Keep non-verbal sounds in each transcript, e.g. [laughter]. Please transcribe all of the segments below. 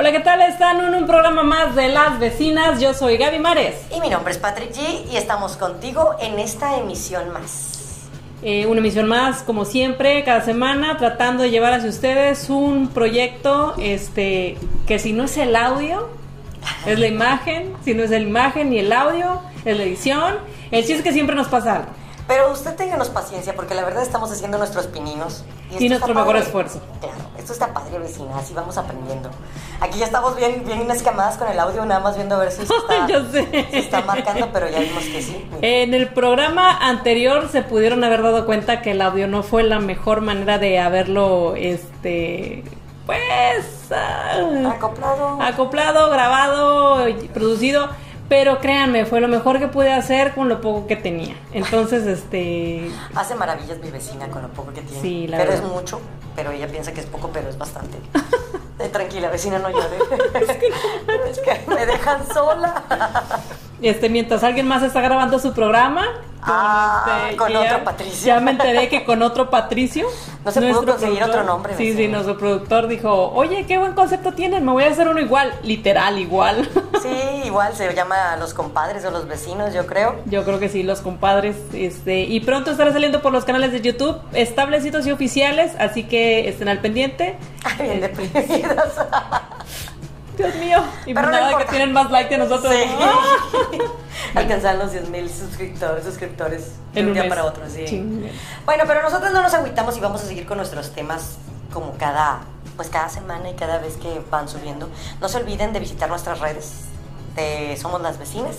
Hola, ¿qué tal? Están en un programa más de Las Vecinas. Yo soy Gaby Mares. Y mi nombre es Patrick G y estamos contigo en esta emisión más. Eh, una emisión más, como siempre, cada semana, tratando de llevar hacia ustedes un proyecto este, que si no es el audio, es la [laughs] imagen, si no es la imagen ni el audio, es la edición. El chiste es que siempre nos pasa algo. Pero usted ténganos paciencia porque la verdad estamos haciendo nuestros pininos. Y, nuestro mejor padre. esfuerzo. Claro, esto está padre, vecina, así vamos aprendiendo. Aquí ya estamos bien, bien escamadas con el audio, nada más viendo a ver si se [laughs] está, Yo sé. se está marcando, pero ya vimos que sí. En el programa anterior se pudieron haber dado cuenta que el audio no fue la mejor manera de haberlo, este, pues, ah, Acoplado. acoplado, grabado, producido. Pero créanme, fue lo mejor que pude hacer con lo poco que tenía. Entonces, este, Hace maravillas mi vecina con lo poco que tiene. Sí, la pero verdad. es mucho, pero ella piensa que es poco, pero es bastante. [laughs] Eh, tranquila, vecina, no llore. [laughs] [laughs] es que me dejan sola. este, mientras alguien más está grabando su programa, Ah, este, con que otro ya- Patricio. Ya me enteré que con otro Patricio. No se pudo conseguir otro nombre, Sí, sí, nuestro productor dijo, oye, qué buen concepto tienen, me voy a hacer uno igual, literal igual. [laughs] Sí, igual se llama los compadres o los vecinos, yo creo. Yo creo que sí, los compadres. Este, y pronto estará saliendo por los canales de YouTube establecidos y oficiales, así que estén al pendiente. Ay, bien deprimidos. [laughs] Dios mío, y Pero no nada que tienen más like que nosotros. Sí. [laughs] ¡Ah! Alcanzar los 10 mil suscriptores, suscriptores de un un día mes. para otro, sí. Chingue. Bueno, pero nosotros no nos agüitamos y vamos a seguir con nuestros temas como cada, pues cada semana y cada vez que van subiendo. No se olviden de visitar nuestras redes de Somos las Vecinas.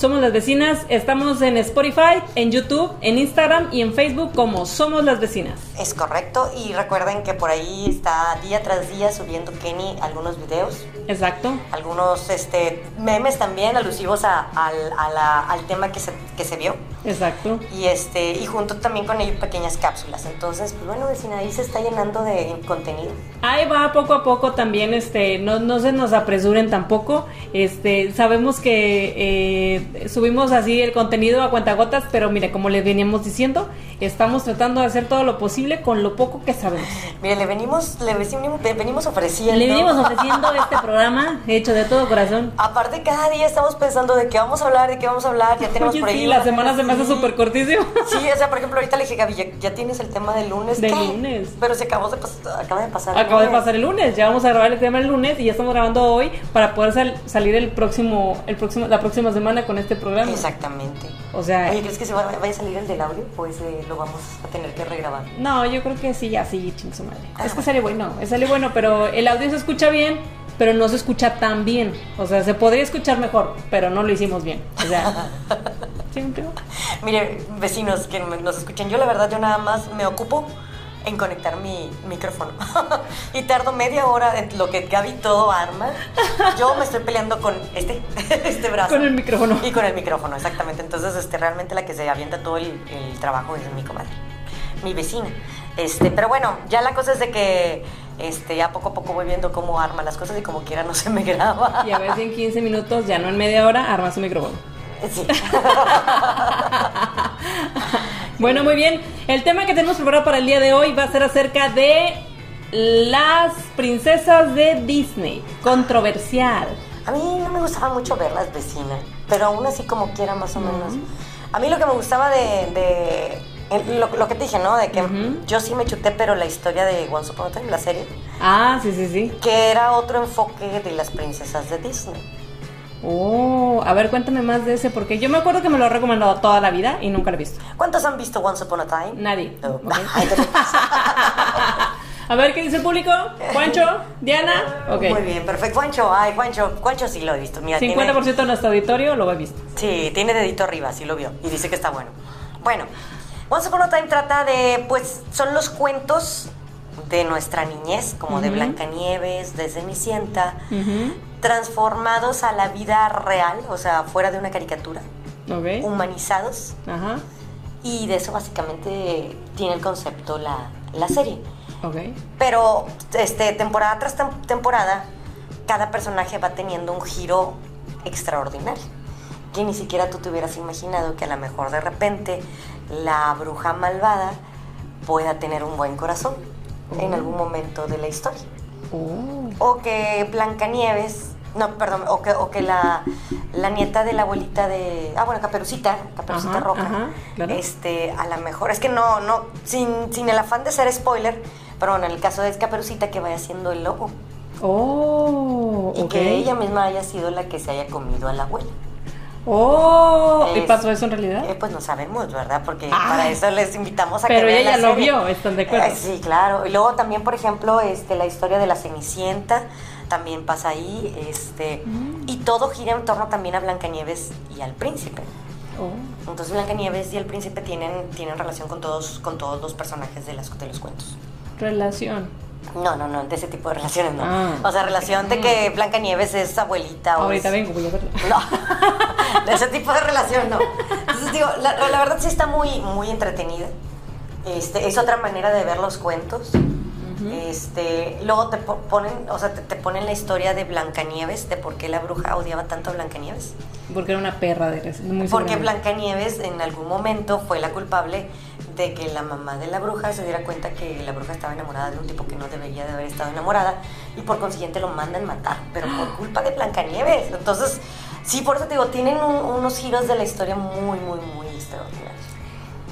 Somos las vecinas, estamos en Spotify, en YouTube, en Instagram y en Facebook como Somos las vecinas. Es correcto. Y recuerden que por ahí está día tras día subiendo Kenny algunos videos. Exacto. Algunos este, memes también alusivos a- al, a la- al tema que se, que se vio. Exacto. Y este y junto también con ello pequeñas cápsulas. Entonces, pues bueno, vecina, ahí se está llenando de contenido. Ahí va poco a poco también, este, no, no se nos apresuren tampoco. Este, sabemos que eh, subimos así el contenido a cuentagotas, pero mire, como les veníamos diciendo, estamos tratando de hacer todo lo posible con lo poco que sabemos. Mire, le venimos, le venimos, le venimos ofreciendo. Le venimos ofreciendo este programa hecho de todo corazón. Aparte, cada día estamos pensando de qué vamos a hablar, de qué vamos a hablar. Ya tenemos Oye, por ahí. sí, la semana se me hace súper cortísimo. Sí, o sea, por ejemplo, ahorita le dije, Gaby, ya, ya tienes el tema del lunes. Del ¿Qué? lunes. Pero se acabó de, acaba de pasar. el Acaba de pasar el lunes, ya vamos a grabar el tema el lunes y ya estamos grabando hoy para poder sal- salir el próximo, el próximo, la próxima semana con este programa. Exactamente. O sea, Oye, ¿crees que se va- vaya a salir el del audio? Pues eh, lo vamos a tener que regrabar. no, yo creo que sí, así, ching su madre. Ah, es que sale bueno, es sale bueno, pero el audio se escucha bien, pero no se escucha tan bien. O sea, se podría escuchar mejor, pero no lo hicimos bien. O sea, [laughs] ¿sí? Mire, vecinos que nos escuchan, yo la verdad yo nada más me ocupo en conectar mi micrófono. [laughs] y tardo media hora en lo que Gaby todo arma. Yo me estoy peleando con este, [laughs] este brazo. Con el micrófono. Y con el micrófono, exactamente. Entonces, este, realmente la que se avienta todo el, el trabajo es mi comadre, mi vecina. Este, pero bueno, ya la cosa es de que este, ya poco a poco voy viendo cómo arma las cosas y como quiera no se me graba. Y a ver si en 15 minutos, ya no en media hora, arma su micrófono. Sí. [laughs] Bueno, muy bien. El tema que tenemos preparado para el día de hoy va a ser acerca de las princesas de Disney. Controversial. A mí no me gustaba mucho verlas vecinas, pero aún así como quiera más o menos. A mí lo que me gustaba de... de- lo, lo que te dije, ¿no? De que yo sí me chuté, pero la historia de Once Upon a Time, la serie, Ah, sí, sí, sí. que era otro enfoque de las princesas de Disney. Oh, a ver, cuéntame más de ese, porque yo me acuerdo que me lo ha recomendado toda la vida y nunca lo he visto. ¿Cuántos han visto Once Upon a Time? Nadie. [laughs] [laughs] A ver, ¿qué dice el público? ¿Juancho? ¿Diana? Ok. Muy bien, perfecto. Juancho, ay, Juancho, Juancho sí lo he visto. Mira, tiene- 50% de nuestro auditorio lo he visto. Sí, tiene dedito arriba, sí lo vio. Y dice que está bueno. Bueno, Once Upon a Time trata de, pues, son los cuentos de nuestra niñez, como de. Blancanieves, de Cenicienta, Ujú. transformados a la vida real, o sea, fuera de una caricatura, humanizados. Ajá. Y de eso básicamente tiene el concepto la, la serie. Ok. Pero este, temporada tras tem- temporada, cada personaje va teniendo un giro extraordinario. Que ni siquiera tú te hubieras imaginado que a lo mejor de repente la bruja malvada pueda tener un buen corazón en algún momento de la historia. Oh. O que Blancanieves, no, perdón, o que, o que la, la nieta de la abuelita de, ah, bueno, Caperucita, Caperucita Ajá, Roja, ajá, claro. este, a lo mejor, es que no, no, sin, sin el afán de ser spoiler, pero bueno, en el caso de Caperucita que vaya siendo el lobo Oh, y ok. que ella misma haya sido la que se haya comido a la abuela. Oh, ¿y pasó eso en realidad? Eh, pues no sabemos, ¿verdad? Porque Ah. para eso les invitamos a Pero que vean ella la ya lo vio, ¿están de acuerdo? Eh, sí, claro. Y luego también, por ejemplo, este, la historia de la Cenicienta también pasa ahí. Este, Mm. Y todo gira en torno también a Blancanieves y al príncipe. Oh. Entonces Blancanieves y el príncipe tienen, tienen relación con todos, con todos los personajes de, las, de los cuentos. Relación. No, no, no, de ese tipo de relaciones no. Ah. O sea, relación de que Blancanieves es abuelita o Ahorita es- vengo, voy a verla. no, [laughs] de [laughs] ese tipo de relación no. Entonces digo, la, la verdad sí está muy, muy entretenida. Este, es otra manera de ver los cuentos. Este, luego te po- ponen, o sea, te, te ponen la historia de Blancanieves, de por qué la bruja odiaba tanto a Blancanieves. Porque era una perra de muy Porque. Blancanieves en algún momento fue la culpable de que la mamá de la bruja se diera cuenta que la bruja estaba enamorada de un tipo que no debería de haber estado enamorada y por consiguiente lo mandan matar, pero por [gasps] culpa de Blancanieves. Entonces, sí, por eso te digo, tienen un- unos giros de la historia muy, muy, muy extraordinarios.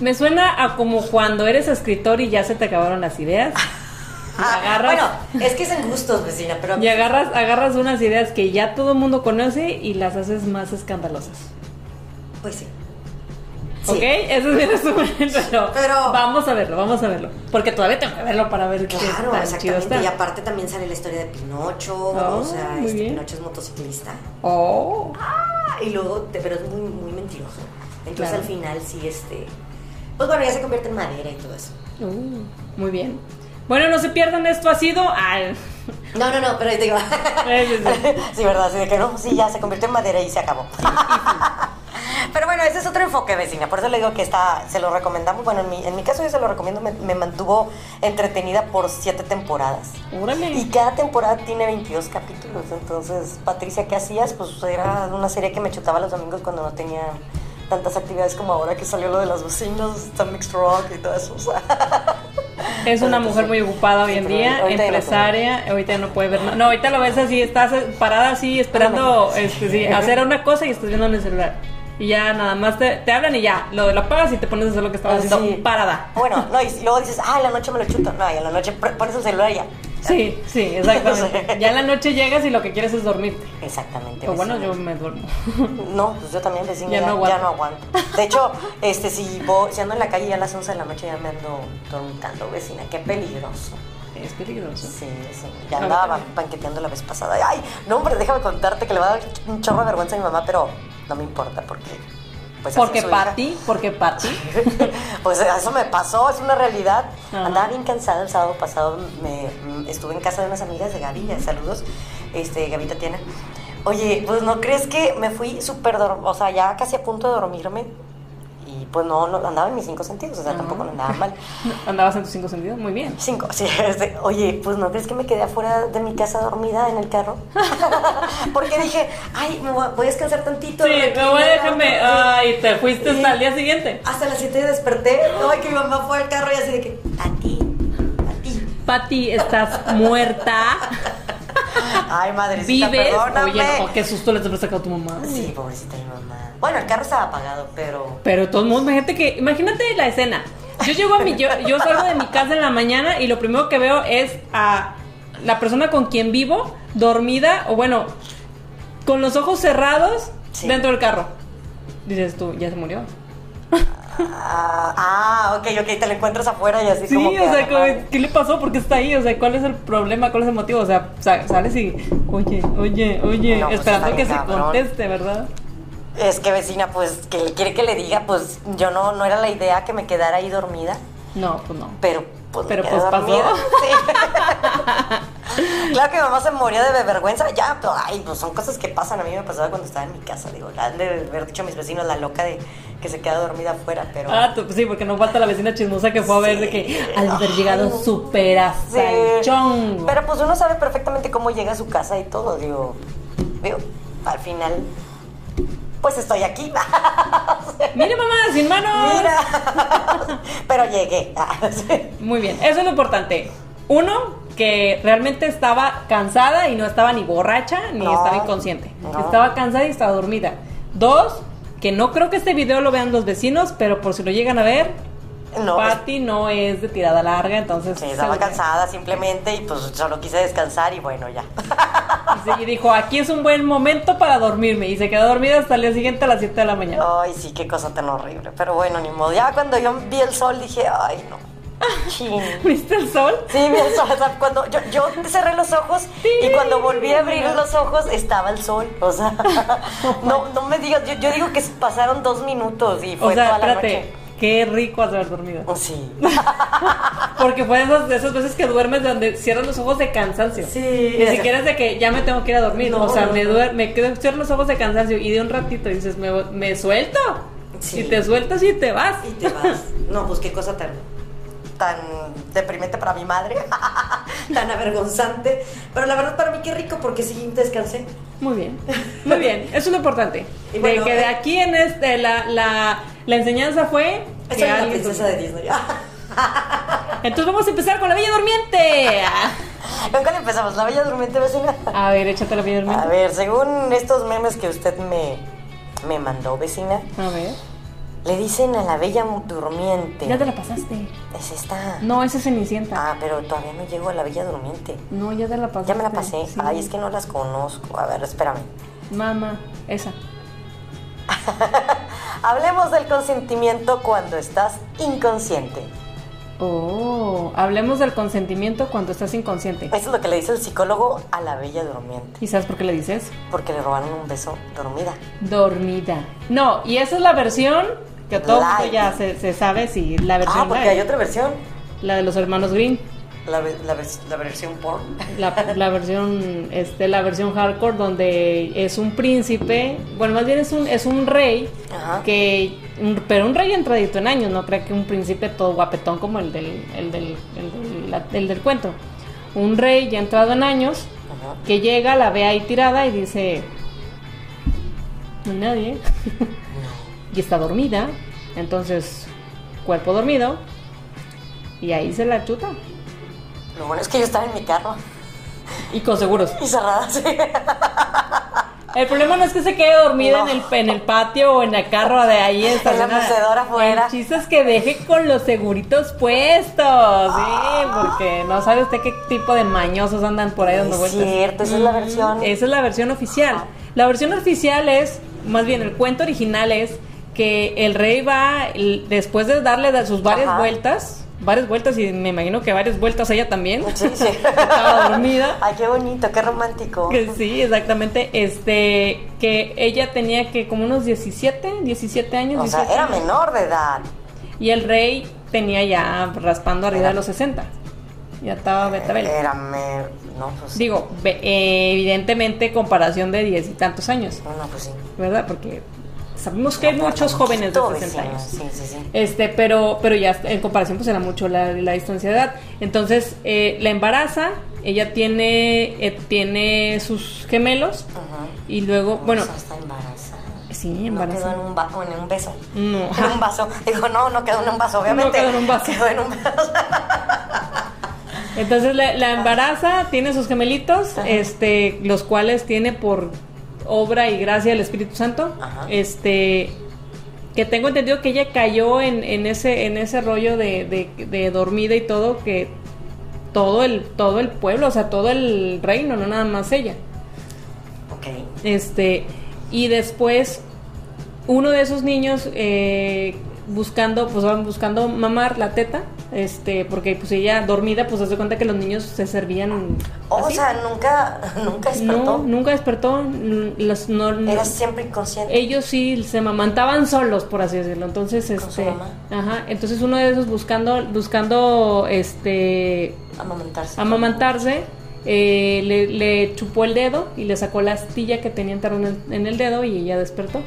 Me suena a como cuando eres escritor y ya se te acabaron las ideas. [laughs] Agarras, Bueno, es que es en gustos, vecina, pero... y agarras, agarras unas ideas que ya todo el mundo conoce y las haces más escandalosas. Pues sí. ¿Ok? Sí. Eso es mi resumen, pero, Pero- vamos a verlo, vamos a verlo. Porque todavía tengo que verlo para ver Claro, qué chido exactamente. está. Y aparte también sale la historia de Pinocho, Oh, o sea, muy este. Pinocho es motociclista. Oh, Ah, y luego, te- pero es muy, muy mentiroso. Entonces Claro. al final sí, este... Pues bueno, ya se convierte en madera y todo eso. uh, muy bien. Bueno, no se pierdan, esto ha sido... Ay, No, no, no, pero digo... Sí, sí, sí. sí, ¿verdad? Así de que no, sí, ya se convirtió en madera y se acabó. Pero bueno, ese es otro enfoque, vecina. Por eso le digo que está, se lo recomendamos. Bueno, en mi, en mi caso yo se lo recomiendo. Me, me mantuvo entretenida por siete temporadas. órale. Y cada temporada tiene 22 capítulos. Entonces, Patricia, ¿qué hacías? Pues era una serie que me chutaba los domingos cuando no tenía tantas actividades como ahora que salió lo de las vecinas, está Mixed Rock y todo eso. o sea. [laughs] Es una mujer muy ocupada hoy en día, ahorita ya no empresaria, ahorita no puede ver nada. No, ahorita lo ves así, estás parada así esperando este, sí, hacer una cosa y estás viendo en el celular. Y ya nada más te, te hablan y ya, lo, lo apagas y te pones a hacer lo que estabas haciendo Sí. parada. Bueno, no, y luego dices, ah, en la noche me lo chuto. No, y en la noche pones el celular y ya. Sí, sí, exactamente. [laughs] Ya en la noche llegas y lo que quieres es dormirte. Exactamente. O bueno, vecina. yo me duermo. [laughs] No, pues yo también vecina, Ya ya, no aguanto. ya no aguanto. De hecho, este, si, voy, si ando en la calle ya a las 11 de la noche ya me ando dormitando, vecina. Qué peligroso. Es peligroso. Sí, sí. Ya andaba banqueteando la vez pasada. Ay, no, hombre, déjame contarte que le va a dar un chorro de vergüenza a mi mamá, pero no me importa porque... Pues Porque. Patty, porque Patty. [laughs] pues eso me pasó, es una realidad. Ajá. Andaba bien cansada el sábado pasado, me, estuve en casa de unas amigas de Gaby, saludos, este, Gaby Tatiana. Oye, pues no crees que me fui súper, o sea, ya casi a punto de dormirme pues no, no andaba en mis cinco sentidos, o sea, tampoco no andaba mal. [laughs] Andabas en tus cinco sentidos, muy bien. Cinco, sí, este, oye, pues no crees que me quedé afuera de mi casa dormida en el carro. [laughs] Porque dije, ay, me voy a- descansar tantito. Sí, me voy a déjame. ¿no? Ay, te fuiste hasta el día siguiente. Hasta las 7 desperté. Ay, que mi mamá fue al carro y así de que, a ti, a ti. Patty, estás muerta. [laughs] Ay, madrecita, Vives. perdóname. Oye, no, qué susto le habrá sacado a tu mamá. Sí, pobrecita mi mamá. Bueno, el carro estaba apagado, pero... Pero de todos modos, imagínate que, imagínate la escena. Yo llego a mi, yo, yo salgo de mi casa en la mañana y lo primero que veo es a la persona con quien vivo dormida o bueno, con los ojos cerrados Sí. dentro del carro. Dices tú, ya se murió. Ah, ah, ok, ok, te lo encuentras afuera y así Sí, como o que... sea, ¿qué le pasó? ¿Por qué está ahí? O sea, ¿cuál es el problema? ¿Cuál es el motivo? O sea, sa- sales y, oye, oye, oye, No, pues, esperando que se conteste, ¿verdad? Es que vecina, pues, que quiere que le diga, pues, yo no, no era la idea que me quedara ahí dormida, No, pues no. pero pues Pero, pues, pasó. dormida. Sí. [laughs] claro que mi mamá se moría de vergüenza, ya, pero, ay, pues son cosas que pasan, a mí me pasaba cuando estaba en mi casa, digo, la han de haber dicho a mis vecinos la loca de que se queda dormida afuera, pero... Ah, tú- sí, porque no falta la vecina chismosa que fue a ver de que al haber llegado súper hasta el Sí. chongo. Pero pues uno sabe perfectamente cómo llega a su casa y todo, digo, digo, al final, pues estoy aquí. [laughs] Mire, mamá, sin manos. Mira, pero llegué. Muy bien, eso es lo importante. Uno, que realmente estaba cansada y no estaba ni borracha ni No, estaba inconsciente. no. Estaba cansada y estaba dormida. Dos, que no creo que este video lo vean los vecinos, pero por si lo llegan a ver, No, Patty no es de tirada larga, entonces... sí, estaba cansada simplemente y pues solo quise descansar y bueno, ya. Y dijo, aquí es un buen momento para dormirme. Y se quedó dormida hasta el día siguiente a las 7 de la mañana. Ay, sí, qué cosa tan horrible. Pero bueno, ni modo. Ya cuando yo vi el sol dije, ay, no. Chin. [laughs] ¿Viste el sol? Sí, vi el sol. O sea, cuando yo, yo cerré los ojos y cuando volví a abrir los ojos estaba el sol. O sea, [laughs] no, no me digas, yo, yo digo que pasaron dos minutos y fue O sea, toda la espérate, noche. Qué rico has de haber dormido. Sí. [laughs] Porque fue de esas, de esas veces que duermes donde cierras los ojos de cansancio. Sí. Ni siquiera es de que ya me tengo que ir a dormir. No, o sea, no, me, duer- me quedo, cierro los ojos de cansancio y de un ratito dices, me, me suelto. Sí. Y te sueltas y te vas. Y te vas. No, pues qué cosa tan tan deprimente para mi madre, [laughs] tan avergonzante, pero la verdad para mí qué rico porque sí descansé. Muy bien, muy bien, [laughs] eso es lo importante. Y bueno, de que de eh, aquí en este, la, la, la enseñanza fue... Esa es la princesa de Disney. [laughs] Entonces vamos a empezar con la Bella Durmiente. ¿Con cuál empezamos? ¿La Bella Durmiente vecina? A ver, échate la Bella A Durmiente. ver, según estos memes que usted me, me mandó, vecina, A ver. Le dicen a la Bella Durmiente. Ya te la pasaste. Es esta. No, esa es Cenicienta. Ah, pero todavía no llego a la Bella Durmiente. No, ya te la pasaste. Ya me la pasé. Sí. Ay, es que no las conozco. A ver, espérame. Mamá, esa. [laughs] Hablemos del consentimiento cuando estás inconsciente. Oh, hablemos del consentimiento cuando estás inconsciente. Eso es lo que le dice el psicólogo a la Bella Durmiente. ¿Y sabes por qué le dices? Porque le robaron un beso dormida. Dormida. No, y esa es la versión que todo el mundo ya se, se sabe si la versión Ah, porque hay otra versión. la de los hermanos Green, La, la, la versión porn. la, la versión este la versión hardcore donde es un príncipe, bueno, más bien es un es un rey Ajá. que pero un rey entradito en años, no creo que un príncipe todo guapetón como el del el del, el del, el del cuento. Un rey ya entrado en años Ajá. que llega, la ve ahí tirada y dice, no hay nadie. [laughs] y está dormida, entonces cuerpo dormido y ahí se la chuta. Lo bueno es que yo estaba en mi carro Y con seguros. y cerrada, sí. El problema no es que se quede dormida No. en, el, en el patio o en el carro de ahí mecedora afuera. El chiste es que deje con los seguritos puestos, sí, porque no sabe usted qué tipo de mañosos andan por ahí dando Es vueltas. cierto, esa es la Ujú, versión. Esa es la versión oficial. La versión oficial es, más bien el cuento original es que el rey va, después de darle de sus varias Ajá. vueltas, varias vueltas y me imagino que varias vueltas ella también, Sí, sí. [laughs] estaba dormida. [laughs] Ay, qué bonito, qué romántico. Que sí, exactamente. Este, que ella tenía que como unos 17, 17 años. O sea, 18 era años. menor de edad. Y el rey tenía ya raspando arriba Era- de los 60. Ya estaba betabel. Era me... No, pues... Digo, eh, evidentemente comparación de 10 y tantos años, No, pues sí. ¿verdad? Porque sabemos que hay No, muchos jóvenes de poquito, 60 vecina. años. Sí, sí, sí. Este, pero, pero ya en comparación pues era mucho la, la distancia de edad. Entonces, eh, la embaraza, ella tiene, eh, tiene sus gemelos Ajá. y luego, bueno, está embarazada. sí, No quedó en un, va- o en un beso. No. En un vaso. Digo, no, no quedó en un vaso, [laughs] obviamente. quedó en un vaso. Quedó en un vaso. Entonces la, la embaraza, tiene sus gemelitos, Ajá. este, los cuales tiene por obra y gracia del Espíritu Santo. Ajá. Este, que tengo entendido que ella cayó en, en ese, en ese rollo de, de- de dormida y todo, que todo el, todo el pueblo, o sea, todo el reino, no nada más ella. ok. Este, y después uno de esos niños eh, buscando, pues van buscando mamar la teta, este, porque pues ella dormida, pues hace cuenta que los niños se servían. O sea, nunca, [laughs] nunca despertó. no, nunca despertó. Los, no, no- Era siempre inconsciente. ellos sí se mamantaban solos, por así decirlo. Entonces, Con su este, mamá. ajá, entonces uno de esos buscando, buscando, este, Amamantarse. amamantarse, eh, le, le chupó el dedo y le sacó la astilla que tenía enterrada en el dedo y ella despertó.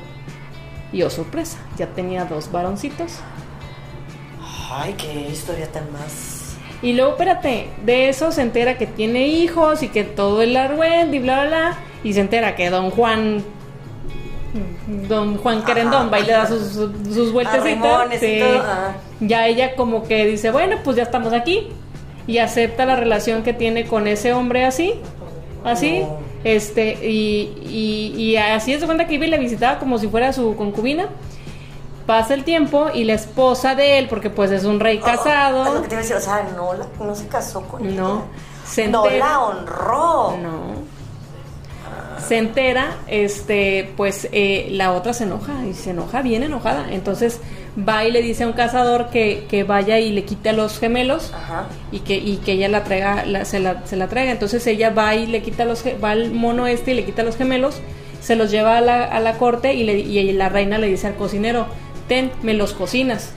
Y oh sorpresa, ya tenía dos varoncitos. Ay, qué historia tan más. Y luego, espérate, de eso se entera que tiene hijos y que todo el argüente y bla, bla, bla. Y se entera que don Juan, don Juan Querendón va y le da sus, sus vueltecitas. Sí. Ya ella como que dice, bueno, pues ya estamos aquí. y acepta la relación que tiene con ese hombre así, así, No. Este, y, y, y así es de cuenta que iba y la visitaba como si fuera su concubina. Pasa el tiempo y la esposa de él, porque pues es un rey Es lo casado, que te iba a decir, o sea, no, la- no se casó con no, ella. se no entera, la honró. no, se entera, este, pues eh, la otra se enoja y se enoja bien enojada, entonces va y le dice a un cazador que, que vaya y le quite a los gemelos Ajá. y que, y que ella la traiga, la- se, la, se la traiga. Entonces ella va y le quita los, va al mono este y le quita los gemelos, se los lleva a la, a la corte y, le, y la reina le dice al cocinero, ten, me los cocinas.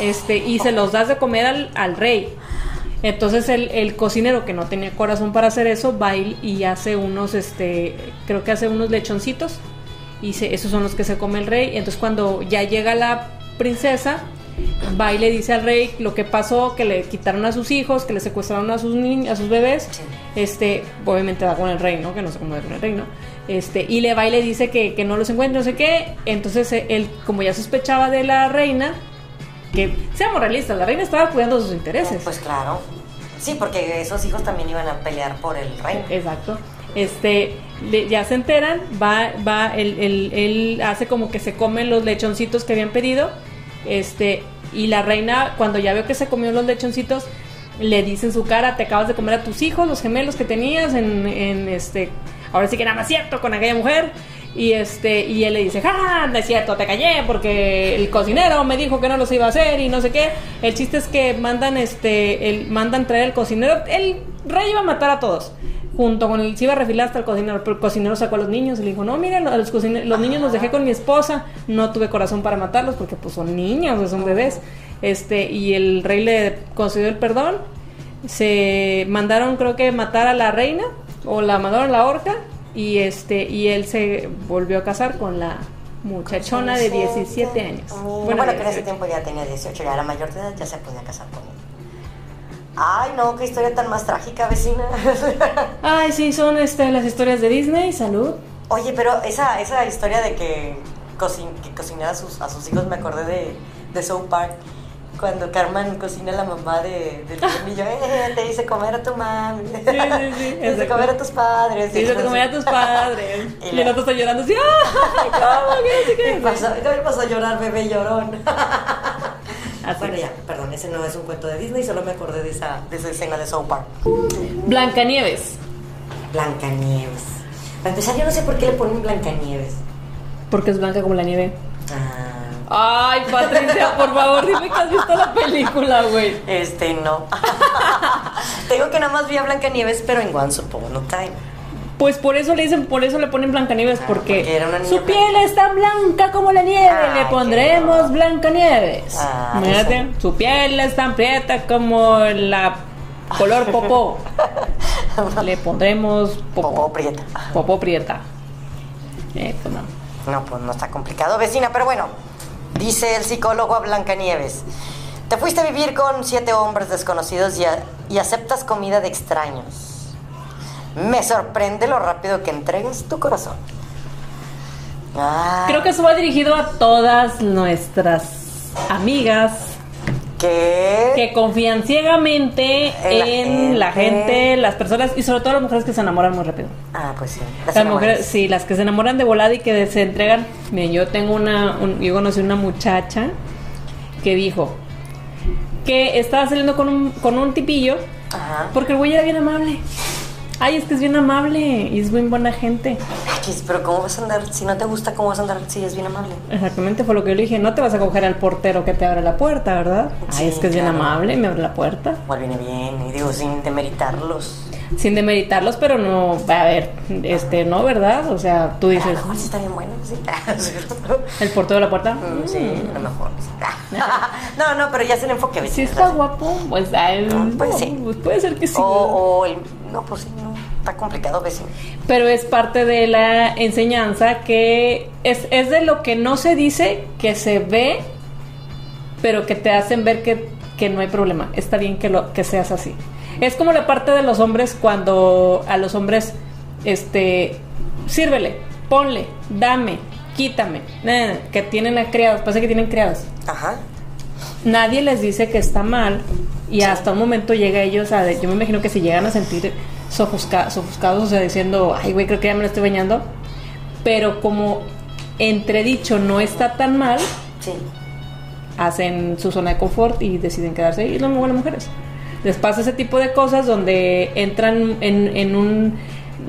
Este, y se los das de comer al, al rey. Entonces el, el cocinero que no tenía corazón para hacer eso va y, y hace unos, este, creo que hace unos lechoncitos y se- esos son los que se come el rey. Entonces cuando ya llega la princesa, va y le dice al rey lo que pasó, que le quitaron a sus hijos, que le secuestraron a sus niños, a sus bebés. Sí. Este, obviamente va con el rey, ¿no? Que no se come con el rey, ¿no? Este, y le va y le dice que, que no los encuentra, no sé qué. Entonces eh, él, como ya sospechaba de la reina, que seamos realistas, la reina estaba cuidando sus intereses. Pues claro. Sí, porque esos hijos también iban a pelear por el reino. Exacto. Este, le- ya se enteran, va, va, él, él- él hace como que se comen los lechoncitos que habían pedido, este, y la reina, cuando ya veo que se comió los lechoncitos, le dice en su cara, te acabas de comer a tus hijos, los gemelos que tenías en, este, ahora sí que nada más cierto con aquella mujer, y este, y él le dice, ja, no es cierto, te callé porque el cocinero me dijo que no los iba a hacer y no sé qué. El chiste es que mandan este, el, mandan traer al cocinero, el rey iba a matar a todos. Junto con el, se iba a refilar hasta el cocinero, pero el cocinero sacó a los niños y le dijo, no, miren, los, los niños los dejé con mi esposa, no tuve corazón para matarlos porque pues son niños, son bebés. Este, y el rey le concedió el perdón, se mandaron creo que matar a la reina, o la mandaron a la horca, y este, y él se volvió a casar con la muchachona de 17 años. Bueno, que en ese 18. tiempo ya tenía 18, ya era mayor de edad, ya se podía casar con. Ay, no, qué historia tan más trágica, vecina. [laughs] Ay, sí, son este, las historias de Disney, salud. Oye, pero esa, esa historia de que, cocin que cocinaba a sus, a sus hijos, me acordé de, de South Park. Cuando Carmen cocina a la mamá de, del niño, eh, te hice comer a tu mami. sí, sí, [laughs] Te hice comer a tus padres. Sí, te comía a tus padres. [laughs] Y el otro está llorando así, ¡ay, cómo! ¿Qué? no sé qué". Me pasó, me pasó a llorar, bebé llorón. Así bueno, es. ya, perdón, ese no es un cuento de Disney, solo me acordé de esa, de esa escena de South Park. Blancanieves. Blancanieves. Para empezar, yo no sé por qué le ponen Blancanieves. Porque es blanca como la nieve. Ah, Ay, Patricia, por favor, dime que has visto la película, güey. este no. [laughs] Tengo que nada más vi a Blancanieves, pero en Once Upon a Time. Pues por eso le dicen, por eso le ponen Blancanieves, Ah, porque, porque era una niña su piel es tan blanca como la nieve, le pondremos. Blancanieves. Ah, su piel es tan prieta como la color [laughs] popó. [laughs] le pondremos popó. Popó prieta. Popó prieta. Eh, pues no. No, pues no está complicado, vecina, pero bueno, dice el psicólogo a Blancanieves. Te fuiste a vivir con siete hombres desconocidos y, a- y aceptas comida de extraños. Me sorprende lo rápido que entregas tu corazón. Ah, Creo que eso va dirigido a todas nuestras amigas que... que confían ciegamente En la en la gente. las personas y sobre todo las mujeres que se enamoran muy rápido. Ah, pues sí. Las enamoras. mujeres, sí, las que se enamoran de volada y que se entregan. Miren, yo tengo una, un- yo conocí una muchacha que dijo que estaba saliendo con un, con un tipillo Ajá. porque el güey era bien amable. Ay, es que es bien amable y es bien buena gente. Ay, pero ¿cómo vas a andar? Si no te gusta, ¿cómo vas a andar si es bien amable? Exactamente fue lo que yo le dije. No te vas a coger al portero que te abre la puerta, ¿verdad? Sí, Ay, es que es bien amable, me abre la puerta. Igual viene bien, y digo, sin demeritarlos. Sin demeritarlos, pero no, a ver, este, no, ¿verdad? O sea, tú A dices, lo mejor sí está bien bueno, sí. [laughs] el portero de la puerta. Mm, Sí, a lo mejor. sí. [laughs] No, no, pero ya es el enfoque, Sí vecina. está guapo, pues, ay, Ah, no, sí. pues puede ser que sí. O el. No, pues sí, no. Está complicado, vecino. Pero es parte de la enseñanza que es, es de lo que no se dice, que se ve, pero que te hacen ver que, que no hay problema. Está bien que, lo, que seas así. Es como la parte de los hombres cuando a los hombres, este, sírvele, ponle, dame, quítame, eh, que tienen a criados, pasa que tienen criados. Ajá. Nadie les dice que está mal y hasta un momento llega ellos a... Yo me imagino que se llegan a sentir sofusca- sofuscados, o sea, diciendo, ay, güey, creo que ya me lo estoy bañando. Pero como entredicho no está tan mal, Sí. hacen su zona de confort y deciden quedarse ahí. Y lo mismo las mujeres. Les pasa ese tipo de cosas donde entran en, en un,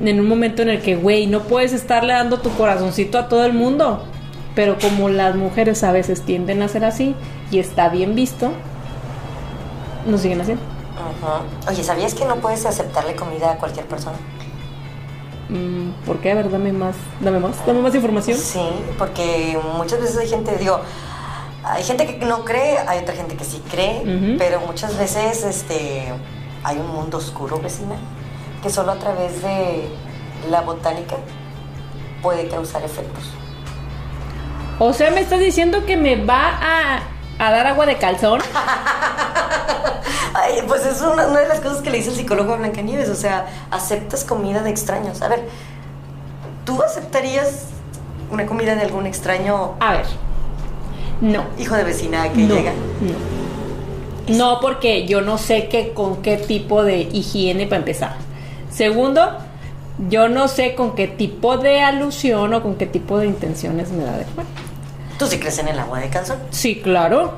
en un momento en el que, güey, no puedes estarle dando tu corazoncito a todo el mundo. Pero como las mujeres a veces tienden a ser así y está bien visto, lo siguen haciendo. Oye, ¿sabías que no puedes aceptarle comida a cualquier persona? Mm, ¿Por qué? A ver, dame más, dame más, dame más información. Sí, porque muchas veces hay gente, digo, hay gente que no cree, hay otra gente que sí cree, pero muchas veces este, hay un mundo oscuro, vecina, que solo a través de la botánica puede causar efectos. O sea, me estás diciendo que me va a, a dar agua de calzón. Ay, pues es una, una de las cosas que le dice el psicólogo a Blancanieves, o sea, aceptas comida de extraños. A ver, ¿tú aceptarías una comida de algún extraño A ver, no. hijo de vecina que no, llega? No. No, porque yo no sé qué, con qué tipo de higiene para empezar. Segundo, yo no sé con qué tipo de alusión o con qué tipo de intenciones me da de comer. ¿Tú sí crees en el agua de calzón? Sí, claro.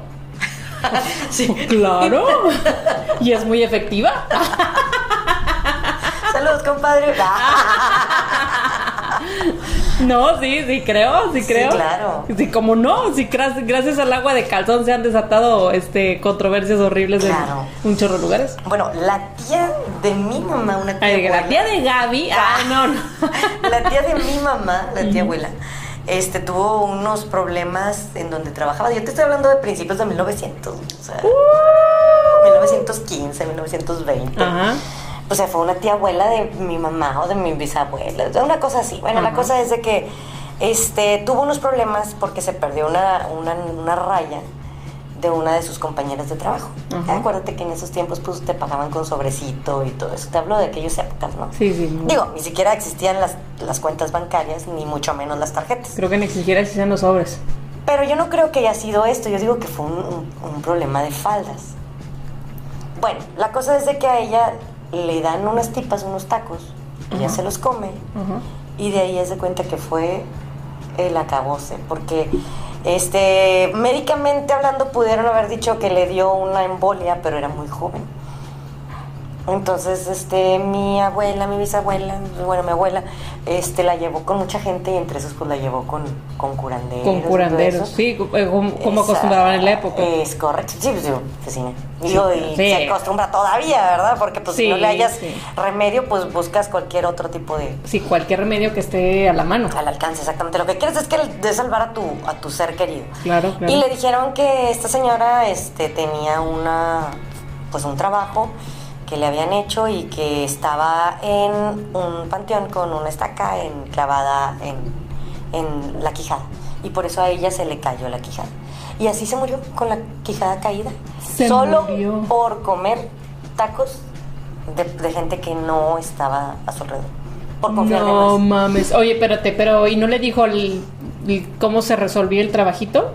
[laughs] Sí. Claro. y es muy efectiva. [laughs] Saludos, compadre. [laughs] No, sí, sí creo, sí Sí, creo. claro. Sí, como no, sí, gracias, al agua de calzón se han desatado este controversias horribles Claro. en un chorro de lugares. Bueno, la tía de mi mamá, una tía Ay, la tía de Gaby, ah, no, no. La tía de mi mamá, la tía abuela, este, tuvo unos problemas en donde trabajaba. Yo te estoy hablando de principios de 1900, o sea, 1915, 1920. Ajá. O sea, fue una tía abuela de mi mamá o de mi bisabuela, una cosa así. Bueno, la cosa es de que este, tuvo unos problemas porque se perdió una, una, una raya de una de sus compañeras de trabajo. Ajá. Acuérdate que en esos tiempos pues te pagaban con sobrecito y todo eso. Te hablo de aquellas épocas, ¿no? Sí, sí. no. Digo, ni siquiera existían las, las cuentas bancarias, ni mucho menos las tarjetas. Creo que ni siquiera existían los sobres. Pero yo no creo que haya sido esto, yo digo que fue un, un- un problema de faldas. Bueno, la cosa es de que a ella le dan unas tipas, unos tacos, ella Ajá. se los come, Ajá. y de ahí es de cuenta que fue el acabose, porque este, médicamente hablando pudieron haber dicho que le dio una embolia, pero era muy joven. Entonces, este, mi abuela, mi bisabuela, bueno, mi abuela, este, la llevó con mucha gente y entre esos pues la llevó con, con curanderos. Con curanderos, sí, eh, como, acostumbraban en la época. Es correcto, sí, pues digo, vecina. Digo, y Sí. se acostumbra todavía, ¿verdad? Porque pues si no Sí, le hayas sí. remedio, pues buscas cualquier otro tipo de, Sí, cualquier remedio que esté a la mano. al alcance, exactamente. Lo que quieres es que de salvar a tu, a tu ser querido. Claro, claro. Y le dijeron que esta señora este, tenía una, pues un trabajo que le habían hecho y que estaba en un panteón con una estaca enclavada en, en la quijada. Y por eso a ella se le cayó la quijada. Y así se murió con la quijada caída. Se Solo murió. por comer tacos de, de gente que no estaba a su alrededor. Por confiar No mames. Oye, espérate, pero ¿y no le dijo el- el cómo se resolvió el trabajito?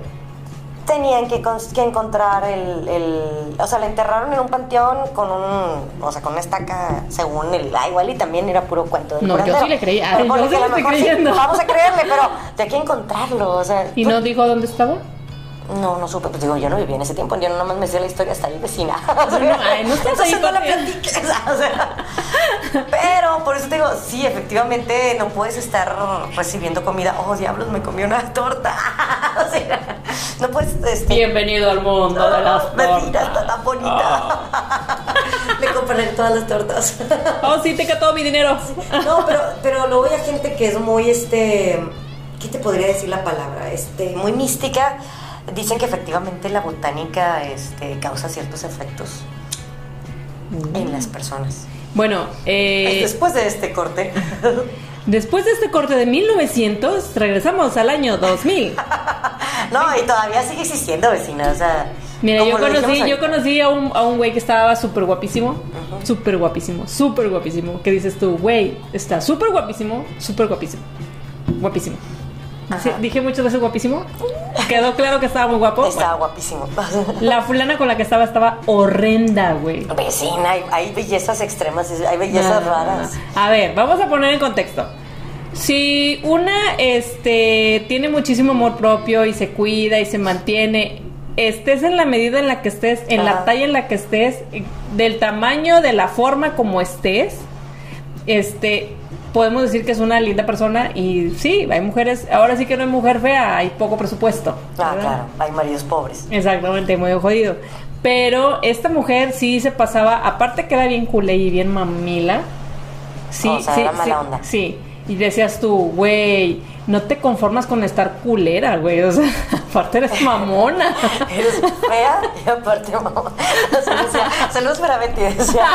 Tenían que, que encontrar el, el- O sea, la enterraron en un panteón con un... O sea, con una estaca, según el... Ah, igual y también era puro cuento del No, yo sí le creí. Pero yo sí que le estoy sí, creyendo. vamos a creerle, pero de aquí a encontrarlo, o sea... ¿Y tú- no dijo dónde estaba? No, no supe, pues digo, yo no viví en ese tiempo, yo nada más me sé la historia hasta ahí vecina. [laughs] [laughs] O sea, No, ay, no ahí no la platiques, o sea, pero por eso te digo, sí, efectivamente no puedes estar recibiendo comida. Oh, diablos, me comí una torta. [laughs] o sea, no puedes... Este, Bienvenido al mundo de las Vecina, está tortas. tan bonita. Le compraré todas las tortas. Oh, sí, te todo mi dinero. No, pero, pero luego hay gente que es muy, este, ¿qué te podría decir la palabra? Este, muy mística. Dicen que efectivamente la botánica este, causa ciertos efectos en las personas. Bueno, eh, Después de este corte, [laughs] después de este corte de 1900, regresamos al año 2000. [laughs] no, y todavía sigue existiendo, vecina, o sea... Mira, yo conocí, yo conocí a un, a un güey que estaba súper guapísimo, súper guapísimo, súper guapísimo. Que dices tú, güey, está súper guapísimo, súper guapísimo, guapísimo. Sí, Dije muchas veces guapísimo. Quedó claro que estaba muy guapo. Estaba guapísimo. La fulana con la que estaba estaba horrenda, güey. Vecina, hay, hay bellezas extremas, hay bellezas No, no, no, raras. no. A ver, vamos a poner en contexto. Si una este tiene muchísimo amor propio y se cuida y se mantiene, estés en la medida en la que estés, en la talla en la que estés, del tamaño, de la forma como estés, este podemos decir que es una linda persona y sí, hay mujeres, ahora sí que no hay mujer fea, hay poco presupuesto. Ah, ¿verdad? claro, hay maridos pobres. Exactamente, muy jodido. Pero esta mujer sí se pasaba, aparte que era bien culé y bien mamila. Sí, O sea, sí, era mala sí, onda. Sí. Y decías tú, güey, no te conformas con estar culera, güey. O sea, [laughs] aparte eres mamona. [laughs] Eres fea y aparte decía, saludos para Betty. Decía,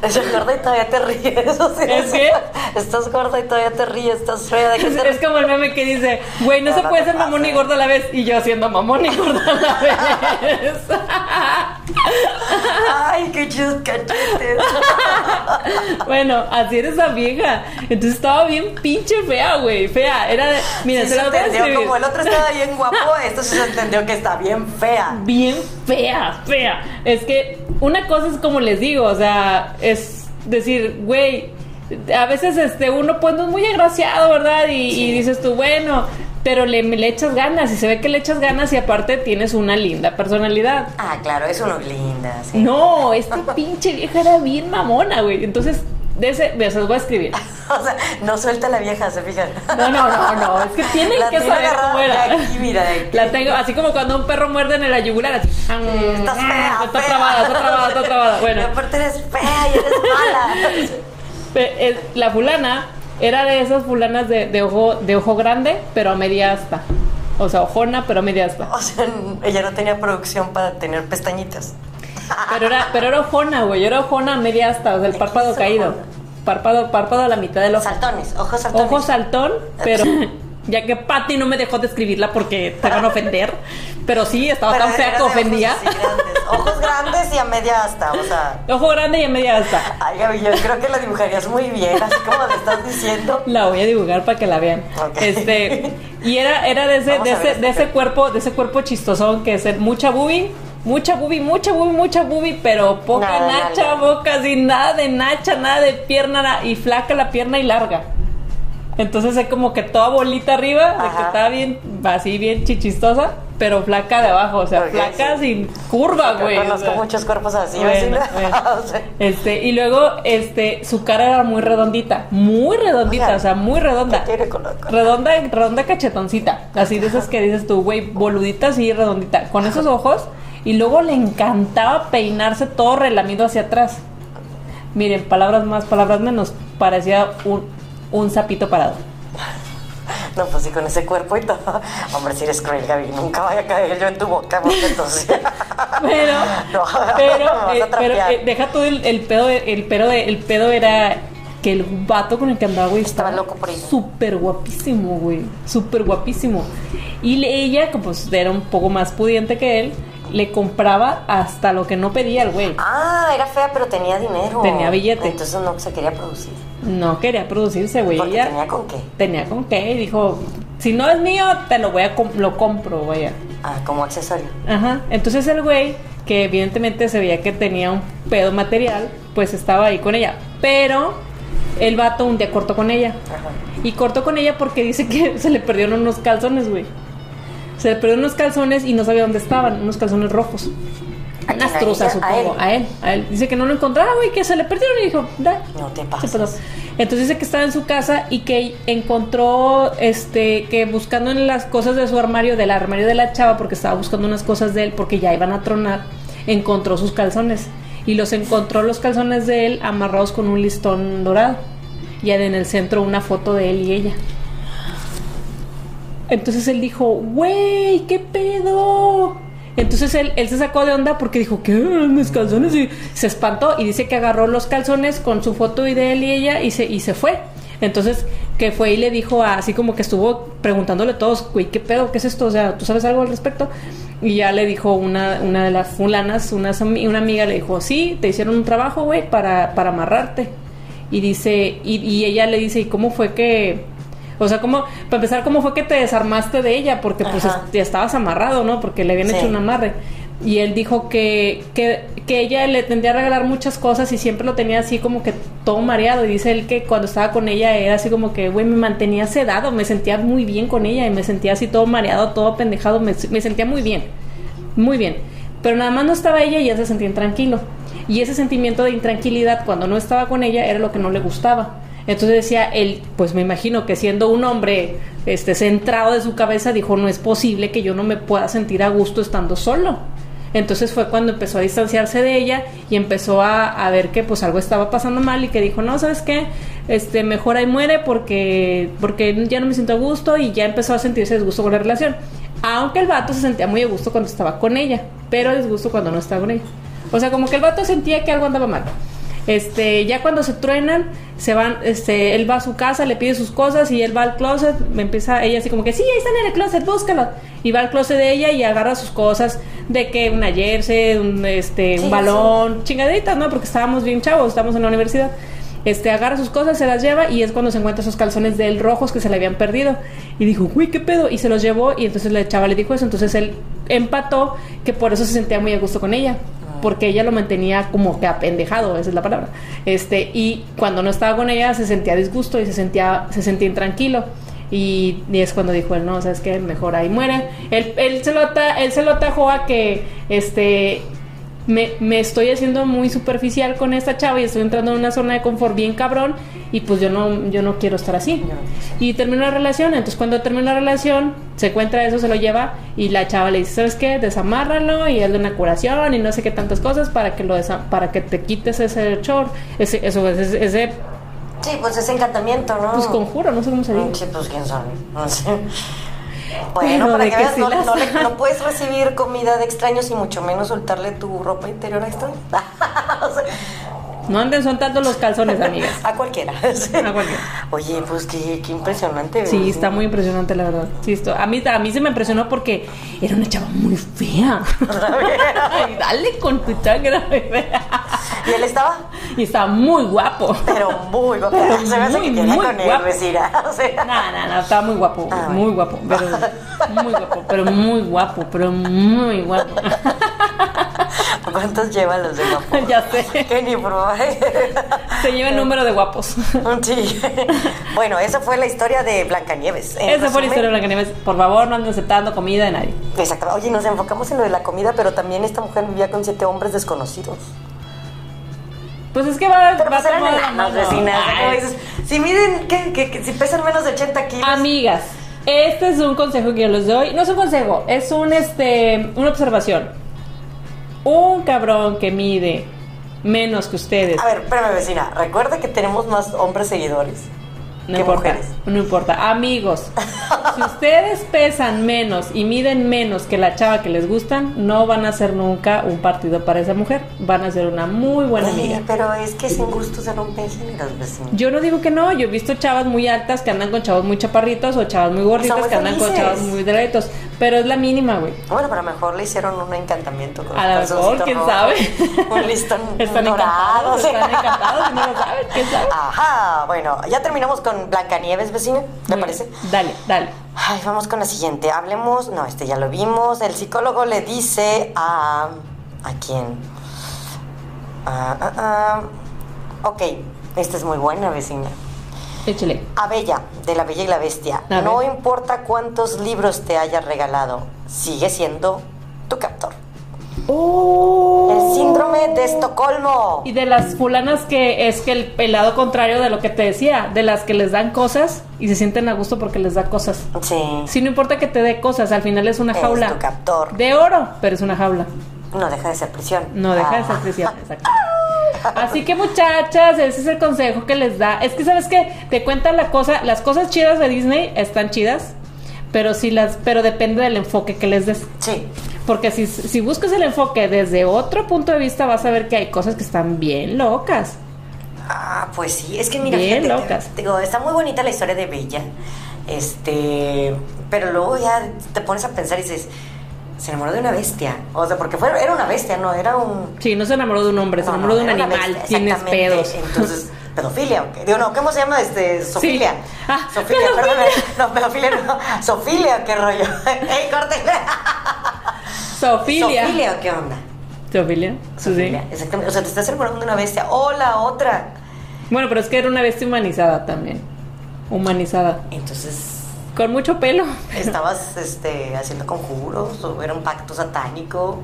estás gorda y todavía te ríes. O sea, ¿Es qué? Estás gorda y todavía te ríes, estás fea. ¿De Es, te es como el meme que dice, güey, no No, se no puede ser mamón y gorda a la vez. Y yo siendo mamón y gorda a la vez. [laughs] Ay, qué chus cachetes. bueno, así era esa vieja. Entonces estaba bien pinche fea, güey. Fea. Era, de- mira, Sí se se entendió, como el otro estaba bien guapo, esto sí se entendió que está bien fea. bien fea, fea. Es que una cosa es como les digo, o sea, es decir, güey, a veces este uno pues no es muy agraciado, ¿verdad? Y, dices tú, bueno, pero le, le echas ganas y se ve que le echas ganas y aparte tienes una linda personalidad. Ah, claro, es uno linda, sí. No, esta [laughs] pinche vieja era bien mamona, güey. Entonces, de ese, se los voy a escribir. [laughs] O sea, no suelta la vieja, se fijan. No, no, no, no, es que tienen La que saber cómo era. aquí, mira, de aquí. La tengo, así como cuando un perro muerde en la yugular, así. Estás fea, Está fea. trabada, está trabada, está trabada. Bueno, Y aparte eres fea y eres mala. [laughs] Eh, la fulana era de esas fulanas de, de ojo de ojo grande, pero a media asta. O sea, ojona, pero a media asta. O sea, ella no tenía producción para tener pestañitas. Pero era, pero era ojona, güey. Era ojona a media asta, o sea, el ¿De párpado caído. ojona? Párpado, párpado a la mitad del ojo. Saltones, ojos saltones. Ojo saltón, pero [laughs] ya que Patty no me dejó describirla porque te van a ofender. Pero sí, estaba Pero tan fea que de ojos ofendía. grandes. Ojos grandes y a media asta, o sea. Ojo grande y a media asta. Ay, Gaby, yo creo que la dibujarías muy bien, así como le estás diciendo. La voy a dibujar para que la vean. Este, y era, era de ese, Vamos de ese, este de ese cuerpo, de ese cuerpo chistosón que es mucha boobie, mucha boobie, mucha boobie, mucha boobie, pero poca Nada nacha, boca, sin nada de nacha, nada de pierna, nada, y flaca la pierna y larga. Entonces es como que toda bolita arriba, de que estaba bien, así bien chichistosa, pero flaca de abajo, o sea, flaca sí. sin curva, güey. o conozco sea. muchos cuerpos así, Bueno, [laughs] Este, y luego, este, su cara era muy redondita, muy redondita, o sea, muy redonda. Redonda, redonda cachetoncita. Así de esas que dices tú, güey, boludita así, redondita. Con esos ojos. Y luego le encantaba peinarse todo relamido hacia atrás. Miren, palabras más, palabras menos. Parecía un, un sapito parado. [laughs] No, pues sí, con ese cuerpo y todo. [laughs] Hombre, si eres cruel, Gaby. Nunca vaya a caer yo en tu boca, porque entonces. [laughs] Pero, No, pero, eh, pero eh, deja tú el, el pedo, el pedo, el pedo era que el vato con el que andaba, güey, Estaba estaba loco por ella. súper guapísimo, güey, súper guapísimo. Y ella, que pues era un poco más pudiente que él, le compraba hasta lo que no pedía el güey. Ah, era fea, pero tenía dinero. Tenía billete. Entonces no se quería producir. No quería producirse, güey. Porque tenía con qué. tenía con qué y dijo, si no es mío, te lo voy a com- lo compro, vaya. Ah, como accesorio. Ajá. Entonces el güey, que evidentemente se veía que tenía un pedo material, pues estaba ahí con ella. Pero el vato un día cortó con ella. Ajá. Y cortó con ella porque dice que [laughs] se le perdieron unos calzones, güey. Se le perdieron unos calzones y no sabía dónde estaban, unos calzones rojos. ¿A Unas quién? ¿A truzas, ella? ¿A supongo. él? A él. A él. Dice que no lo encontraba, güey, que se le perdieron y dijo, da. No te Se pases. Entonces dice que estaba en su casa y que encontró, este, que buscando en las cosas de su armario, del armario de la chava, porque estaba buscando unas cosas de él, porque ya iban a tronar, encontró sus calzones. Y los encontró los calzones de él amarrados con un listón dorado. Y en el centro una foto de él y ella. Entonces él dijo, güey, ¿qué pedo? Entonces él, se sacó de onda porque dijo, ¿qué? Mis calzones. Y se espantó y dice que agarró los calzones con su foto y de él y ella y se, y se fue. Entonces, que fue y le dijo, a- así como que estuvo preguntándole a todos, güey, ¿qué pedo? ¿Qué es esto? O sea, ¿tú sabes algo al respecto? Y ya le dijo una, una de las fulanas, una, una amiga le dijo, sí, te hicieron un trabajo, güey, para, para amarrarte. Y dice, y ella le dice, ¿y cómo fue que, O sea, como, para empezar, ¿cómo fue que te desarmaste de ella? Porque pues Ajá. ya estabas amarrado, ¿no? Porque le habían Sí. hecho un amarre. Y él dijo que, que, que ella le tendría a regalar muchas cosas y siempre lo tenía así como que todo mareado. Y dice él que cuando estaba con ella era así como que, güey, me mantenía sedado, me sentía muy bien con ella y me sentía así todo mareado, todo apendejado, me, me sentía muy bien, muy bien. Pero nada más no estaba ella y ya se sentía intranquilo. Y ese sentimiento de intranquilidad cuando no estaba con ella era lo que no le gustaba. Entonces decía él, pues me imagino que siendo un hombre este centrado de su cabeza dijo, no es posible que yo no me pueda sentir a gusto estando solo. Entonces fue cuando empezó a distanciarse de ella y empezó a, ver que pues algo estaba pasando mal y que dijo, no, ¿sabes qué? Este, mejor ahí muere porque, porque ya no me siento a gusto y ya empezó a sentirse disgusto con la relación. Aunque el vato se sentía muy a gusto cuando estaba con ella, pero disgusto cuando no estaba con ella. O sea, como que el vato sentía que algo andaba mal. Este, ya cuando se truenan, se van, este, él va a su casa, le pide sus cosas y él va al closet, me empieza ella así como que, sí, ahí están en el closet, búscalo. Y va al closet de ella y agarra sus cosas, de que una jersey, un, este, un balón, chingaditas, ¿no? Porque estábamos bien chavos, estábamos en la universidad. Este, agarra sus cosas, se las lleva y es cuando se encuentra esos calzones de él rojos que se le habían perdido. Y dijo, uy, ¿qué pedo? Y se los llevó y entonces la chava le dijo eso. Entonces él empató que por eso se sentía muy a gusto con ella. Porque ella lo mantenía como que apendejado, esa es la palabra. Este, y cuando no estaba con ella se sentía disgusto y se sentía, se sentía intranquilo. Y, es cuando dijo él, no, sabes que mejor ahí muere. Él, él, se lo ata- él se lo atajó a que este me, me estoy haciendo muy superficial con esta chava y estoy entrando en una zona de confort bien cabrón y pues yo no, yo no quiero estar así. Y terminó la relación, entonces cuando terminó la relación, se encuentra eso, se lo lleva y la chava le dice, ¿sabes qué? Desamárralo y hazle una curación y no sé qué tantas cosas para que lo desa- para que te quites ese chor, ese, eso, ese, ese, Sí, pues ese encantamiento, ¿no? pues conjuro, no sé cómo se dice. Sí, pues quién sabe. No sé. Bueno, Pero para que que veas, sí no, las no le- no puedes recibir comida de extraños y mucho menos soltarle tu ropa interior a extraños. [laughs] O sea, No anden soltando los calzones, amigas. [laughs] a cualquiera. sí. [laughs] A cualquiera. Oye, pues qué, qué impresionante. Sí, está muy impresionante, la verdad. Sí, esto- a, mí, a mí se me impresionó porque era una chava muy fea. [laughs] Ay, dale con tu chagra fea. Y él estaba, Y estaba muy guapo. pero muy guapo. Pero Se me hace muy, que muy con él, guapo. vecina. O sea, No, no, no, estaba muy guapo, Ah, muy bueno. guapo, pero muy guapo, pero muy guapo, pero muy guapo. ¿Cuántos llevan los de [laughs] guapo? ya sé, Que ni por favor. se lleva el número de guapos. [laughs] Sí. Bueno, esa fue la historia de Blancanieves. En Esa fue la historia de Blancanieves. Por favor, no anden aceptando comida de nadie. Exacto. Oye, nos enfocamos en lo de la comida, pero también esta mujer vivía con siete hombres desconocidos. Pues es que va, Pero va pues de la enanos, vecinas. si miden, ¿qué, qué, qué? si pesan menos de 80 kilos. Amigas, este es un consejo que yo les doy. No es un consejo, es un este una observación. Un cabrón que mide menos que ustedes. A ver, espérame, vecina. Recuerda que tenemos más hombres seguidores No importa, mujeres. no importa. Amigos, si [laughs] ustedes pesan menos y miden menos que la chava que les gustan, no van a ser nunca un partido para esa mujer. Van a ser una muy buena Ay, amiga. pero es que sin gusto se rompen géneros. Yo no digo que no, yo he visto chavas muy altas que andan con chavos muy chaparritos o chavas muy gorditas muy que andan con chavos muy delgaditos, pero es la mínima, güey. Bueno, pero a lo mejor le hicieron un encantamiento con A lo mejor, quién rojo, sabe. [laughs] Un listón [laughs] Están dorado. encantados, sí. están encantados, y no lo saben, quién sabe. Ajá, bueno, ya terminamos con Blancanieves, vecina, ¿te parece? Dale, dale. Ay, vamos con la siguiente. Hablemos, no, este ya lo vimos. El psicólogo le dice a. ¿A quién? Ah, ah. Ok, esta es muy buena, vecina. Échale. A Bella, de La Bella y la Bestia. A No ver. importa cuántos libros te hayas regalado, sigue siendo tu captor. El síndrome de Estocolmo. Y de las fulanas que es que el, el lado contrario de lo que te decía, de las que les dan cosas y se sienten a gusto porque les da cosas. Sí. Si no importa que te dé cosas, al final es una Es jaula. tu captor. De oro, pero es una jaula. No deja de ser prisión. No deja de Ah. ser prisión, [laughs] exacto. Así que muchachas, ese es el consejo que les da. Es que sabes que te cuentan la cosa, las cosas chidas de Disney están chidas, pero si las, pero depende del enfoque que les des. Sí. Porque si, si buscas el enfoque desde otro punto de vista, vas a ver que hay cosas que están bien locas. Ah, pues sí, es que mira, Bien fíjate, locas. te- digo, está muy bonita la historia de Bella, este, pero luego ya te pones a pensar y dices, se enamoró de una bestia, o sea, porque fue, era una bestia, no, era un... Sí, no se enamoró de un hombre, se enamoró no, de un animal, bestia, tienes pedos. Entonces, [laughs] pedofilia, ¿o qué? Digo, no, ¿cómo se llama? Este, Sofilia. Ah, Sofilia, perdón. No, pedofilia no. Sofilia, qué rollo. [laughs] ¡Ey, córtale! Sofilia. Sofilia, ¿qué onda? Sofilia. Sofilia, exactamente. O sea, te estás enamorando de una bestia. ¡O la otra! Bueno, pero es que era una bestia humanizada también. Humanizada. Entonces, Con mucho pelo. ¿estabas [laughs] este, haciendo conjuros o era un pacto satánico?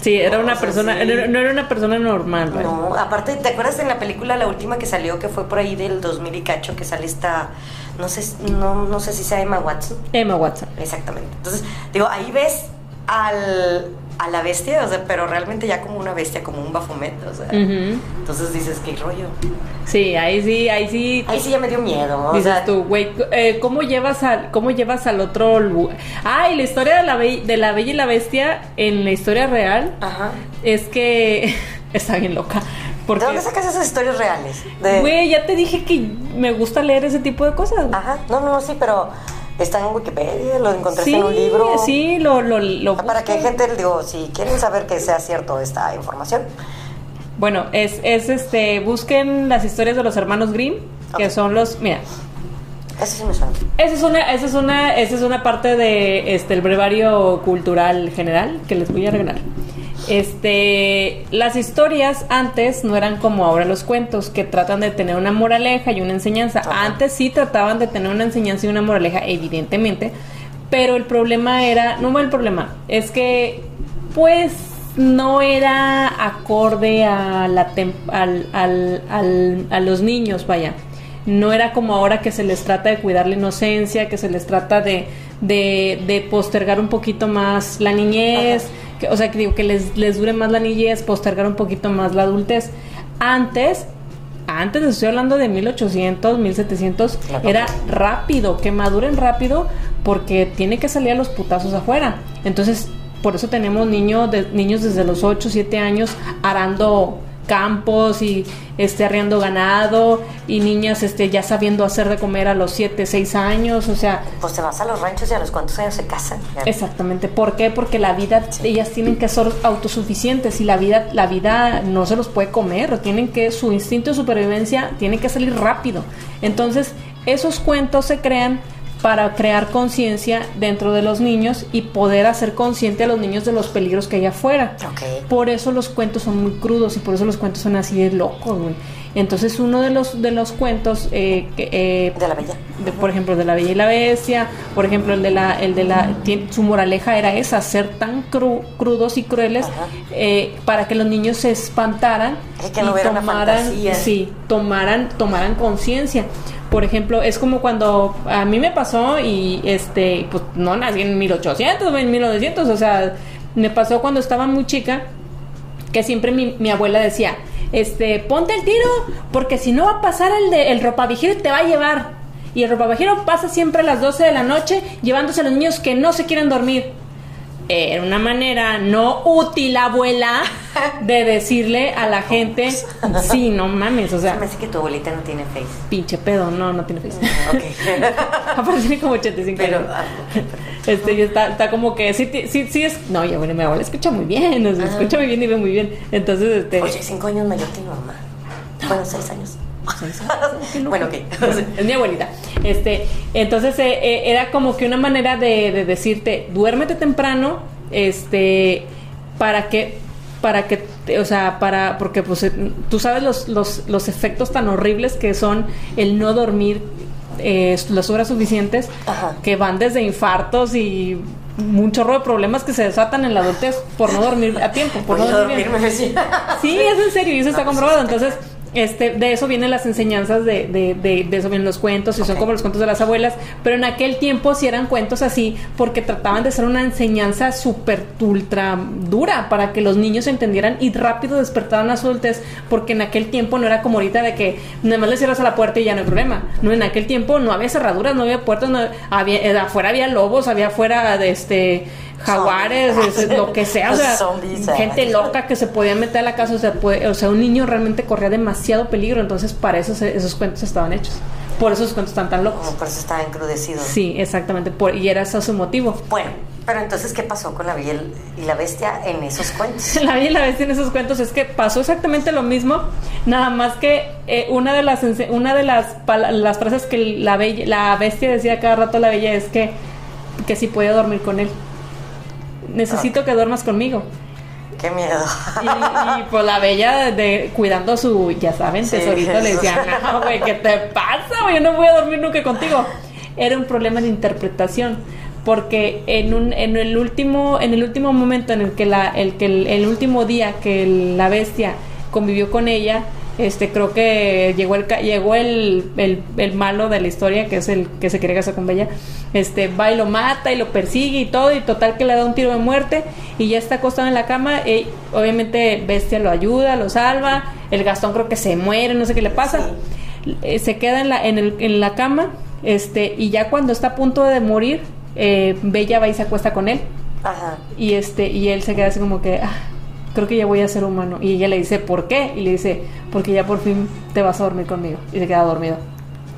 Sí, era una persona, no era una persona normal, güey. No, aparte, ¿te acuerdas en la película, la última que salió, que fue por ahí del 2000 y cacho, que sale esta, no sé, no, no sé si sea Emma Watson? Emma Watson. Exactamente. Entonces, digo, ahí ves al, a la bestia, o sea, pero realmente ya como una bestia, como un bafomet, o sea. Entonces dices, qué rollo. Sí, ahí sí, ahí sí. Ahí sí ya me dio miedo, o Dices sea, tú, güey, eh, ¿cómo llevas al, cómo llevas al otro lugar? Ah, y la historia de la, de la Bella y la Bestia en la historia real Ajá. es que [laughs] está bien loca. Porque, ¿De dónde sacas esas historias reales? De... güey, ya te dije que me gusta leer ese tipo de cosas. Ajá, no, no, no, sí, pero está en Wikipedia, lo encontraste sí, en un libro. sí, lo, lo, lo Para que gente, digo, si quieren saber que sea cierto esta información, Bueno, es, es este, busquen las historias de los hermanos Grimm, que son los, mira, eso sí me suena. esa es una, esa es una, esa es una parte de este el brevario cultural general que les voy a regalar. Este, las historias antes no eran como ahora los cuentos que tratan de tener una moraleja y una enseñanza. Ajá. Antes sí trataban de tener una enseñanza y una moraleja, evidentemente, pero el problema era, no el problema, es que pues no era acorde a la al- al- a los niños, vaya. No era como ahora que se les trata de cuidar la inocencia, que se les trata de, de, de postergar un poquito más la niñez, que, o sea, que digo que les, les dure más la niñez, postergar un poquito más la adultez. Antes, antes estoy hablando de 1800, 1700, La era rápido, que maduren rápido porque tiene que salir a los putazos afuera. Entonces, por eso tenemos niños de, niños desde los 8, 7 años arando campos y este arriando ganado y niñas este ya sabiendo hacer de comer a los 7, 6 años, o sea, Pues te vas a los ranchos y a los cuantos años se casan. Exactamente. ¿Por qué? Porque la vida, ellas tienen que ser autosuficientes y la vida, la vida no se los puede comer. Tienen que, su instinto de supervivencia tiene que salir rápido. Entonces, esos cuentos se crean para crear conciencia dentro de los niños y poder hacer consciente a los niños de los peligros que hay afuera. Por eso los cuentos son muy crudos y por eso los cuentos son así de locos, güey. Entonces, uno de los, de los cuentos eh, que, eh, De la bella. de, por ejemplo, de la Bella y la Bestia, por ejemplo, el de la, el de la, su moraleja era esa, ser tan cru- crudos y crueles eh, para que los niños se espantaran Y que no una fantasía. sí, tomaran, tomaran conciencia. Por ejemplo, es como cuando a mí me pasó y este, pues no nací en 1800 o en 1900, o sea, me pasó cuando estaba muy chica que siempre mi, mi abuela decía, este, ponte el tiro, porque si no va a pasar el, de, el y te va a llevar. Y el ropavejero pasa siempre a las 12 de la noche llevándose a los niños que no se quieren dormir. Era una manera no útil, abuela, [laughs] de decirle a la gente, sí, no mames, o Se sea, me hace que tu abuelita no tiene face. pinche pedo, no, no tiene face. Ok. [laughs] Aparte tiene como 85 Pero, años. ah. Este, y está, está como que sí, sí, sí es. No, ya bueno, mi abuela escucha muy bien, o sea, Ajá. escucha muy bien y ve muy bien. Entonces, este. Oye, cinco años mayor que mi mamá. Bueno, seis años. Bueno, ok. [laughs] Es mi abuelita. Este, entonces eh, eh, era como que una manera de, de decirte, duérmete temprano, este, para que, para que, o sea, para, porque pues eh, tú sabes los, los, los efectos tan horribles que son el no dormir eh, las horas suficientes, Ajá. que van desde infartos y un chorro de problemas que se desatan en la adultez por no dormir a tiempo, por Voy no dormir dormirme, decía. Sí, es en serio y eso está No, pues, comprobado. Entonces, este, de eso vienen las enseñanzas de, de, de, de eso vienen los cuentos y son como los cuentos de las abuelas. Pero en aquel tiempo sí eran cuentos así porque trataban de ser una enseñanza súper ultra dura para que los niños entendieran y rápido despertaran a su adultez porque en aquel tiempo no era como ahorita de que nada más le cierras a la puerta y ya no hay problema. No, en aquel tiempo no había cerraduras, no había puertas, no había, afuera había lobos, había afuera de este jaguares, es- lo que sea, o sea, [laughs] Zombies, gente loca que se podía meter a la casa, o sea, puede- o sea, un niño realmente corría demasiado peligro, entonces para eso se- esos cuentos estaban hechos. Por eso esos cuentos están tan locos. Como por eso estaba encrudecido. Sí, exactamente, por, y era ese su motivo. Bueno, pero entonces, ¿qué pasó con la Bella y la Bestia en esos cuentos? [laughs] La Bella y la Bestia en esos cuentos es que pasó exactamente lo mismo, nada más que eh, una de las una de las las frases que la bella, la bestia decía cada rato a la bella es que que si podía dormir con él. Necesito que duermas conmigo. Qué miedo. Y, y, pues la bella de, cuidando su, ya saben, Sí, tesorito le decía, no, güey, ¿qué te pasa, güey? Yo no voy a dormir nunca contigo. Era un problema de interpretación. Porque en un, en el último, en el último momento en el que la, el que el, el último día que el- la bestia convivió con ella, este creo que llegó el llegó el, el, el malo de la historia, que es el que se quiere casar con Bella, este va y lo mata y lo persigue y todo, y total que le da un tiro de muerte, y ya está acostado en la cama, y obviamente Bestia lo ayuda, lo salva, el Gastón creo que se muere, no sé qué le pasa, Eh, se queda en la, en, el, en la cama, este, y ya cuando está a punto de morir, eh, Bella va y se acuesta con él. Ajá. Y este, y él se queda así como que, "Ah, creo que ya voy a ser humano. Y ella le dice, ¿por qué? Y le dice, porque ya por fin te vas a dormir conmigo. Y se queda dormido.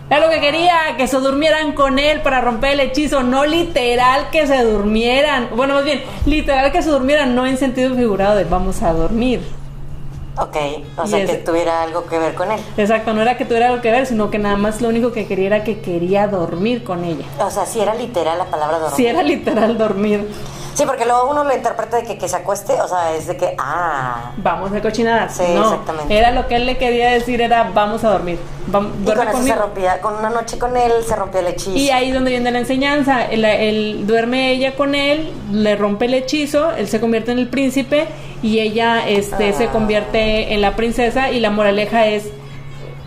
Era lo que quería, que se durmieran con él para romper el hechizo, no literal que se durmieran. Bueno, más bien, literal que se durmieran, no en sentido figurado de vamos a dormir. Ok, o sea ese- que tuviera algo que ver con él. Exacto, no era que tuviera algo que ver, sino que nada más lo único que quería era que quería dormir con ella. O sea, si era literal la palabra dormir. Si era literal dormir, Sí, porque luego uno lo interpreta de que, que se acueste, o sea, es de que, ah. vamos de cochinadas. Sí, no, exactamente. era lo que él le quería decir, era vamos a dormir. Vam- Y duerme con eso se rompía, con una noche con él se rompió el hechizo. Y ahí es donde viene la enseñanza. El, el- duerme ella con él, le rompe el hechizo, él se convierte en el príncipe y ella este, se Ah. convierte en la princesa y la moraleja es,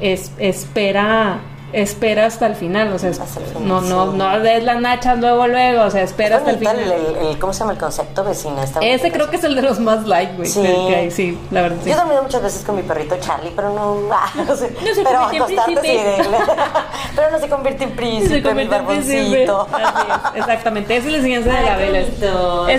es espera espera hasta el final, o sea, final, no no sí. no des las nachas luego luego, o sea, espera Es hasta el final. el, ¿Cómo se llama el concepto vecina? Está Ese creo que es el de los más like, güey. Sí. sí, la verdad sí. Yo he dormido muchas veces con mi perrito Charlie, pero no, [laughs] ah, no sé. No se pero [laughs] en no se convierte en príncipe, Se mi convierte en príncipe. barboncito. Así es, exactamente. Esa es la enseñanza de la vela. sí.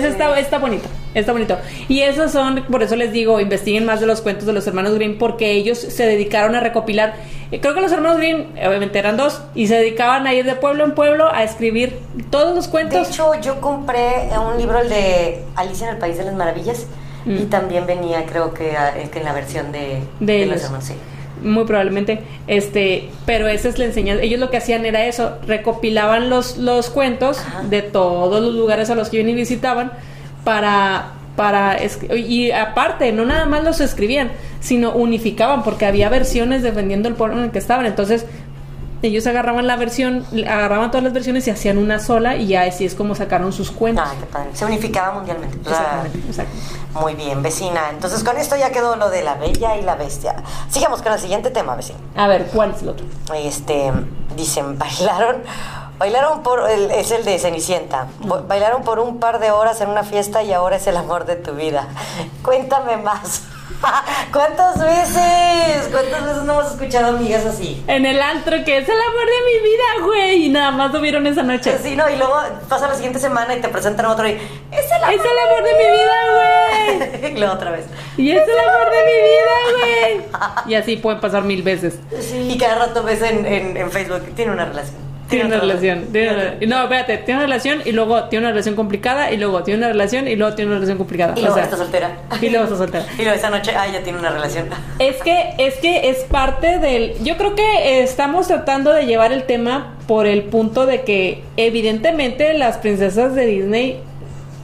está, está bonito. Está bonito. Y esos son, por eso les digo, investiguen más de los cuentos de los hermanos Grimm, porque ellos se dedicaron a recopilar. eh, Creo que los hermanos Grimm, obviamente eran dos, y se dedicaban a ir de pueblo en pueblo a escribir todos los De cuentos. hecho, yo compré un libro, el de Alicia en el País de las Maravillas, y Mm. también venía, creo que, a- que en la versión de, De de los hermanos. Sí. Muy probablemente, este, pero esa es la enseñanza. Ellos lo que hacían era eso, recopilaban los, los cuentos Ajá. de todos los lugares a los que iban y visitaban para, para, y aparte, no nada más los escribían, sino unificaban, porque había versiones dependiendo del pueblo en el que estaban. Entonces, ellos agarraban la versión, agarraban todas las versiones y hacían una sola, y ya así es como sacaron sus cuentos. Padre. Se unificaba mundialmente. Exactamente, exacto. Muy bien, vecina. Entonces, con esto ya quedó lo de la bella y la bestia. Sigamos con el siguiente tema, vecina. A ver, ¿cuál es el otro? Este, dicen, [laughs] bailaron, bailaron por, el- es el de Cenicienta, Bo- bailaron por un par de horas en una fiesta y ahora es el amor de tu vida. [laughs] Cuéntame más. [laughs] ¿Cuántas veces? ¿Cuántas veces no hemos escuchado amigas así? En el antro, que es el amor de mi vida, güey, y nada más lo vieron esa noche. Sí, no, y luego pasa la siguiente semana y te presentan otro y es el amor. Es el amor de mi vida, güey. [laughs] y luego otra vez. Y es el amor de mi vida, güey. Y así pueden pasar mil veces. Y cada rato ves en, en, en Facebook, tiene una relación. Tiene una relación. tiene una- no, espérate, tiene una relación y luego tiene una relación complicada y luego tiene una relación y luego tiene una relación complicada. Y O luego sea, está soltera. Y luego está soltera. [laughs] Y luego esa noche, ah, ya tiene una relación. [laughs] Es que, es que es parte del. Yo creo que estamos tratando de llevar el tema por el punto de que, evidentemente, las princesas de Disney,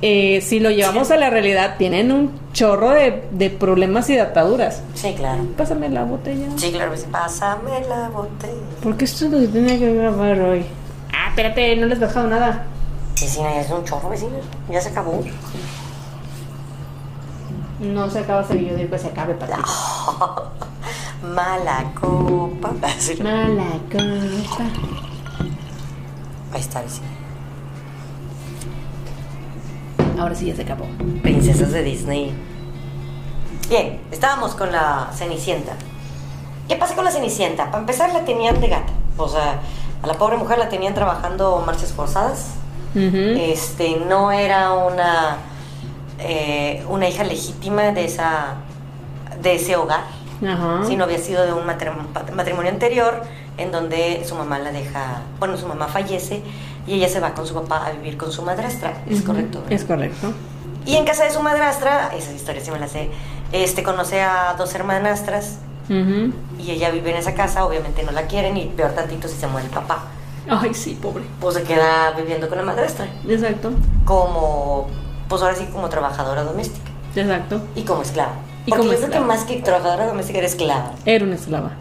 eh, si lo llevamos a la realidad, tienen un chorro de, de problemas y de ataduras. Sí, claro. Pásame la botella. Sí, claro. Pásame la botella. Porque esto es lo que tenía que grabar hoy. Ah, espérate, no les he dejado nada. Vecina, es un chorro, vecina. Ya se acabó. No se acaba ese video, digo que se acabe para. [laughs] Mala copa. [laughs] Mala copa. Ahí está, vecina. Ahora sí ya se acabó. Princesas de Disney. Bien, estábamos con la Cenicienta. ¿Qué pasa con la Cenicienta? Para empezar, la tenían de gata. O sea, a la pobre mujer la tenían trabajando marchas forzadas. Este, no era una, eh, una hija legítima de, esa, de ese hogar, sino había sido de un matrimonio anterior en donde su mamá la deja, bueno, su mamá fallece y ella se va con su papá a vivir con su madrastra. Es correcto. ¿verdad? Es correcto. Y en casa de su madrastra, esas historias sí me las sé, este, conoce a dos hermanastras Ujú. y ella vive en esa casa, obviamente no la quieren y peor tantito si se muere el papá. Ay, sí, pobre. Pues se queda viviendo con la madrastra, Exacto, como, pues ahora sí como trabajadora doméstica exacto. y como esclava. Y Porque como yo creo que esclava. más que trabajadora doméstica era esclava. Era una esclava.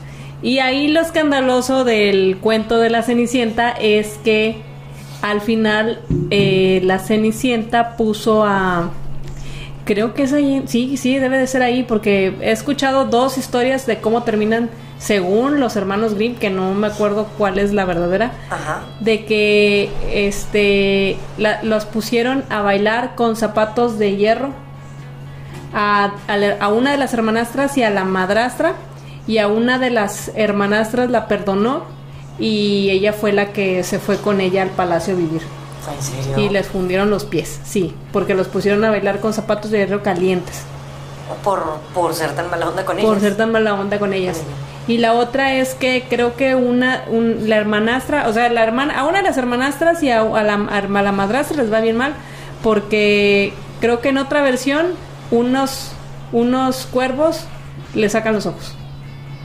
Y ahí lo escandaloso del cuento de la Cenicienta es que al final eh, la Cenicienta puso a... Creo que es ahí, sí, sí, debe de ser ahí, porque he escuchado dos historias de cómo terminan según los hermanos Grimm, que no me acuerdo cuál es la verdadera, Ajá. de que este la- los pusieron a bailar con zapatos de hierro a, a la- a una de las hermanastras y a la madrastra y a una de las hermanastras la perdonó y ella fue la que se fue con ella al palacio a vivir ¿En serio? y les fundieron los pies, sí, porque los pusieron a bailar con zapatos de hierro calientes Por, por ser tan mala onda con por ellos. ser tan mala onda con ellas. Y la otra es que creo que una, un- la hermanastra, o sea, la hermana, a una de las hermanastras y a, a la, a la madrastra les va bien mal, porque creo que en otra versión unos, unos cuervos le sacan los ojos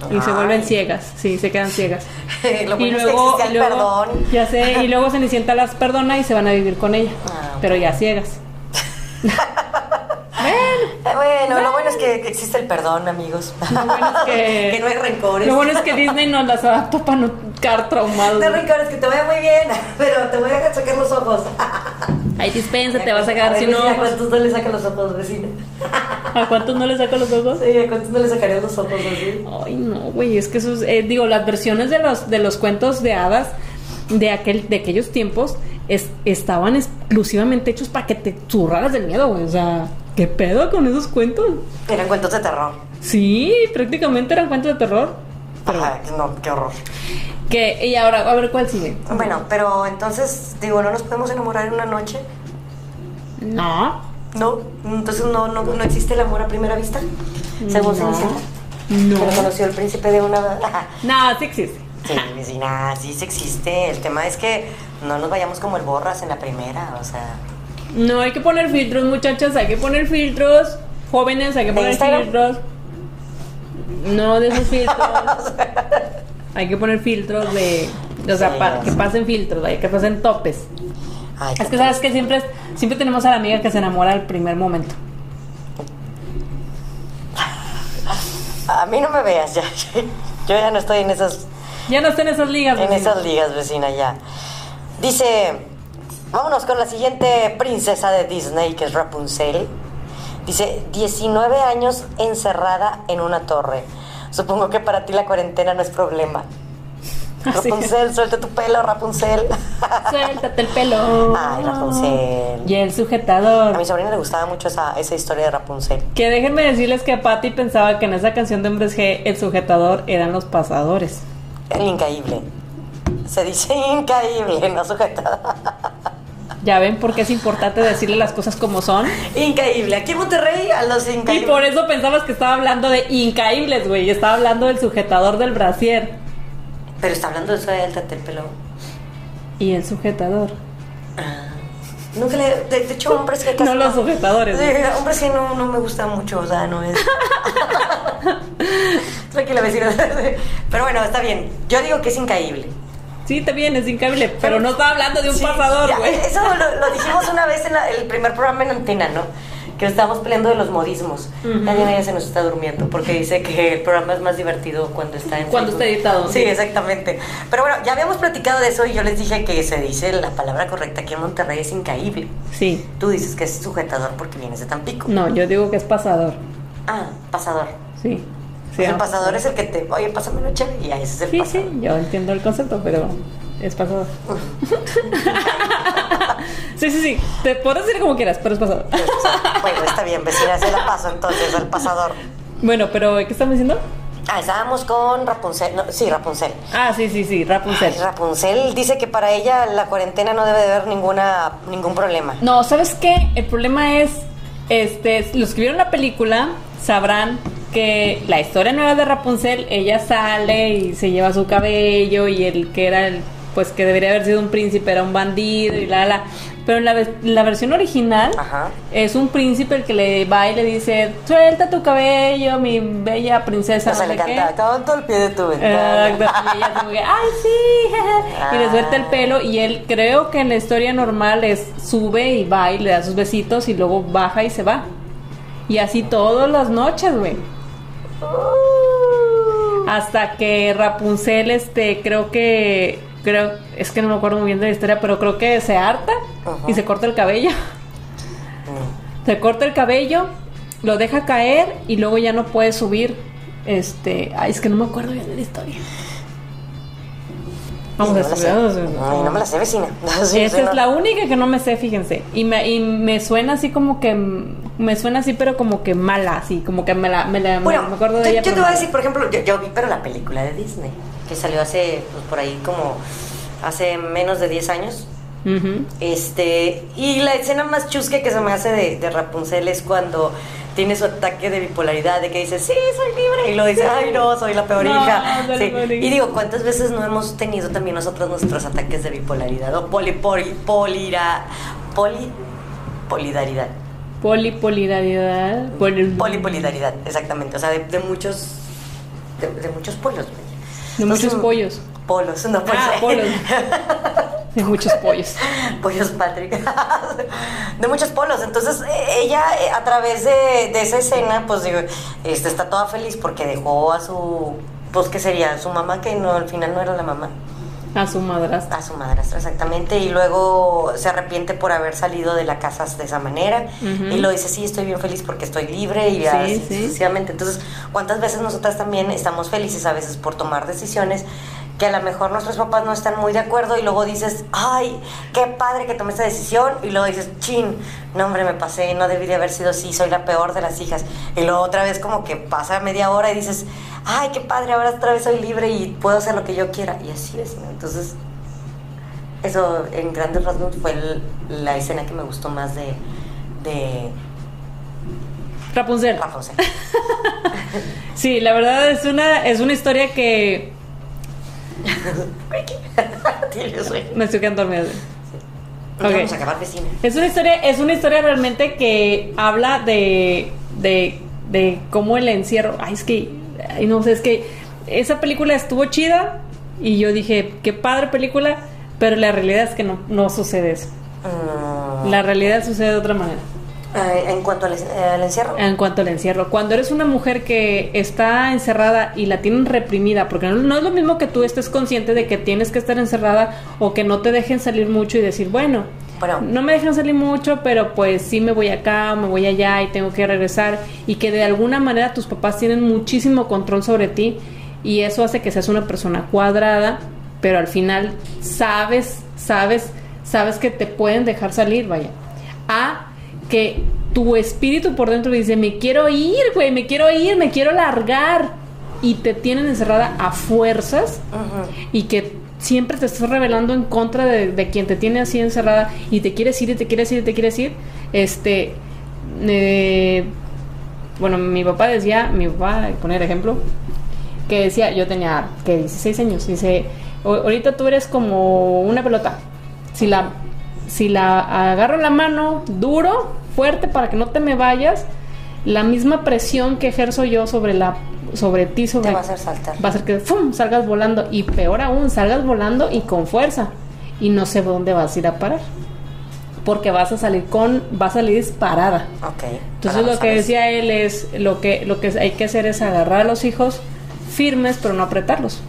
y se vuelven ciegas, sí, se quedan ciegas. [laughs] Lo y bueno es que luego, y luego- perdón. ya sé, y luego [laughs] Cenicienta las perdona y se van a vivir con ella, Ah, pero ya ciegas. [laughs] Bueno, lo bueno es que existe el perdón, amigos. Lo bueno es que, no hay rencores. Lo bueno es que Disney nos las adaptó para no quedar traumados. No hay rencores, que te vaya muy bien, pero te voy a sacar los ojos. Ay, dispensa, te vas a quedar sin vecina, ¿A ojos. cuántos no le sacan los ojos, vecina? [laughs] ¿A cuántos no le saco los ojos? Sí, ¿a cuántos no le sacarían los ojos así? Ay, no, güey, es que esos, eh, digo, las versiones de los, de los cuentos de hadas de, aquel, de aquellos tiempos es- estaban exclusivamente hechos para que te zurraras del miedo, güey. O sea, ¿qué pedo con esos cuentos? Eran cuentos de terror. Sí, prácticamente eran cuentos de terror. Pero, Ajá, no, qué horror. Que, y ahora, a ver cuál sigue. Bueno, pero entonces, digo, ¿no nos podemos enamorar en una noche? No. No, entonces no, no, no existe el amor a primera vista. Según No. Cenicienta. No. Pero conoció al príncipe de una. [laughs] No, sí existe. Sí, vecina, sí se existe. El tema es que no nos vayamos como el borras en la primera, o sea. No, hay que poner filtros, muchachas, hay que poner filtros. Jóvenes, hay que ¿De poner Instagram? filtros. No de esos [laughs] filtros. Hay que poner filtros de. O sea, Sí, pa- ya que pasen filtros, hay que pasen topes. Ay, Es que sabes que siempre, siempre tenemos a la amiga que se enamora al primer momento. A mí no me veas ya. Yo ya no estoy en esas, Ya no estén esas ligas. en vecina. esas ligas, vecina, ya. Dice, vámonos con la siguiente princesa de Disney, que es Rapunzel. Dice, 19 años encerrada en una torre. Supongo que para ti la cuarentena no es problema. [laughs] Así es. Rapunzel, suelta tu pelo, Rapunzel. [laughs] Suéltate el pelo. Ay, Rapunzel. Y el A sujetador. mi sobrina le gustaba mucho esa, esa historia de Rapunzel. Que déjenme decirles que Patty pensaba que en esa canción de Hombres G el sujetador eran los pasadores. El incaíble. Se dice incaíble, no sujetada. [laughs] Ya ven por qué es importante decirle las cosas como son. Incaíble. Aquí en Monterrey a los Y incaíbles. por eso pensabas que estaba hablando de incaíbles, güey. Estaba hablando del sujetador del brasier. Pero está hablando de eso de el pelo. Y el sujetador. Nunca le. De, de hecho, hombres que [laughs] casi. No los sujetadores. Sí, güey. hombres que no, no me gustan mucho, o sea, no es. [laughs] Tranquila, vecina. [laughs] Pero bueno, está bien. Yo digo que es incaíble. Sí, también es incaíble. Pero no estaba hablando de un Sí, pasador, güey. Eso lo, lo [laughs] dijimos una vez en la- el primer programa en antena, ¿no? Que estábamos peleando de los modismos. La Diana ya se nos está durmiendo porque dice que el programa es más divertido cuando está en Cuando Facebook. está editado, Sí, sí. exactamente. Pero bueno, ya habíamos platicado de eso y yo les dije que se dice la palabra correcta aquí en Monterrey es incaíble. Sí. Tú dices que es sujetador porque vienes de Tampico. No, yo digo que es pasador. Ah, pasador. Sí. Pues el pasador es el que te, oye, pásame la chévere y ya ese es el Sí, pasador. sí, yo entiendo el concepto, pero es pasador. [laughs] sí, sí, sí. Te puedes decir como quieras, pero es pasador. Bueno, está bien, vecina, se la paso entonces al pasador. bueno, pero ¿qué estamos diciendo? Ah, estábamos con Rapunzel. No, sí, Rapunzel. Ah, sí, sí, sí, Rapunzel. Ay, Rapunzel dice que para ella la cuarentena no debe de haber ninguna, ningún problema. No, ¿sabes qué? El problema es, este, los que vieron la película sabrán que la historia nueva de Rapunzel, ella sale y se lleva su cabello y el que era el, pues que debería haber sido un príncipe era un bandido y la la. Pero en la, la versión original Ajá. es un príncipe el que le va y le dice, suelta tu cabello, mi bella princesa. O sea, no le sé qué". canta, canto al pie de tu ventana. Y ella como que, ay, sí, jeje", [laughs] y le suelta el pelo y él creo que en la historia normal es sube y va y le da sus besitos y luego baja y se va. Y así todas las noches, güey. [laughs] Hasta que Rapunzel, este, creo que, creo, es que no me acuerdo muy bien de la historia, pero creo que se harta Ajá. y se corta el cabello. Mm. Se corta el cabello, lo deja caer y luego ya no puede subir. Este, ay, es que no me acuerdo bien de la historia. Vamos a no me la sé. estudiar. Ay, no me la sé, vecina. [laughs] Sí, Esa sí, es la única que no me sé, fíjense. Y me, y me suena así como que. Me suena así, pero como que mala, así. Como que me la. Me, la- Bueno, me acuerdo de yo, ella. yo te voy a decir, por ejemplo, yo, yo vi, pero la película de Disney, que salió hace, pues, por ahí como, hace menos de 10 años. Este, y la escena más chusca que se me hace de, de Rapunzel es cuando tiene su ataque de bipolaridad, de que dice, sí, soy libre, y lo dice, ay, no, soy la peor No, hija. Sí. Y digo, ¿cuántas veces no hemos tenido también nosotros nuestros ataques de bipolaridad? O poli, poli, polira, poli, polidaridad. Polipolaridad. Poli, Polipolidaridad, exactamente. O sea, de, de muchos, de, de muchos polos. De muchos pollos. Polos, no pues, Ah, polos. [laughs] De muchos pollos. Pollos Patrick. [laughs] de muchos polos. Entonces, eh, ella, eh, a través de, de esa escena, pues digo, este, está toda feliz porque dejó a su. Pues, ¿qué sería? Su mamá, que no, al final no era la mamá. A su madrastra. A su madrastra, exactamente. Y luego se arrepiente por haber salido de la casa de esa manera. Y lo dice, sí, estoy bien feliz porque estoy libre y Sí, sí. sucesivamente. Entonces, ¿cuántas veces nosotras también estamos felices a veces por tomar decisiones que a lo mejor nuestros papás no están muy de acuerdo y luego dices, ay, qué padre que tomé esta decisión y luego dices, chin, no hombre, me pasé, no debí de haber sido así, soy la peor de las hijas. Y luego otra vez como que pasa media hora y dices, ay, qué padre, ahora otra vez soy libre y puedo hacer lo que yo quiera. Y así es, ¿no? Entonces, eso en grandes rasgos fue el- la escena que me gustó más de, de Rapunzel. Rapunzel. [laughs] Sí, la verdad es una, es una historia que [laughs] Tiene sueño. me estoy quedando dormida. Ok. Vamos a acabar vecina. Es una historia, es una historia realmente que habla de, de, de cómo el encierro. Ay, es que, ay, no sé, es que esa película estuvo chida y yo dije, qué padre película, pero la realidad es que no, no sucede eso. Mm, La realidad sucede de otra manera. Eh, en cuanto al, eh, al encierro, En cuanto al encierro, cuando eres una mujer que está encerrada y la tienen reprimida, porque no, no es lo mismo que tú estés consciente de que tienes que estar encerrada o que no te dejen salir mucho y decir, bueno, Bueno. no me dejan salir mucho, pero pues sí me voy acá, me voy allá y tengo que regresar y que de alguna manera tus papás tienen muchísimo control sobre ti y eso hace que seas una persona cuadrada, pero al final sabes, sabes, sabes que te pueden dejar salir, vaya. A que tu espíritu por dentro dice, me quiero ir, güey, me quiero ir, me quiero largar. Y te tienen encerrada a fuerzas y que siempre te estás revelando en contra de, de quien te tiene así encerrada y te quieres ir y te quieres ir y te quieres ir. Este, eh, bueno, mi papá decía, mi papá, poner ejemplo, que decía, yo tenía que 16 años, dice, "O- ahorita tú eres como una pelota. Si la, si la agarro en la mano duro, fuerte, para que no te me vayas, la misma presión que ejerzo yo sobre la sobre ti, sobre Te va a hacer saltar. va a hacer que ¡fum! salgas volando y peor aún, salgas volando y con fuerza y no sé dónde vas a ir a parar. Porque vas a salir con vas a salir disparada. Ok. Entonces lo que sabes. decía él es lo que lo que hay que hacer es agarrar a los hijos firmes pero no apretarlos.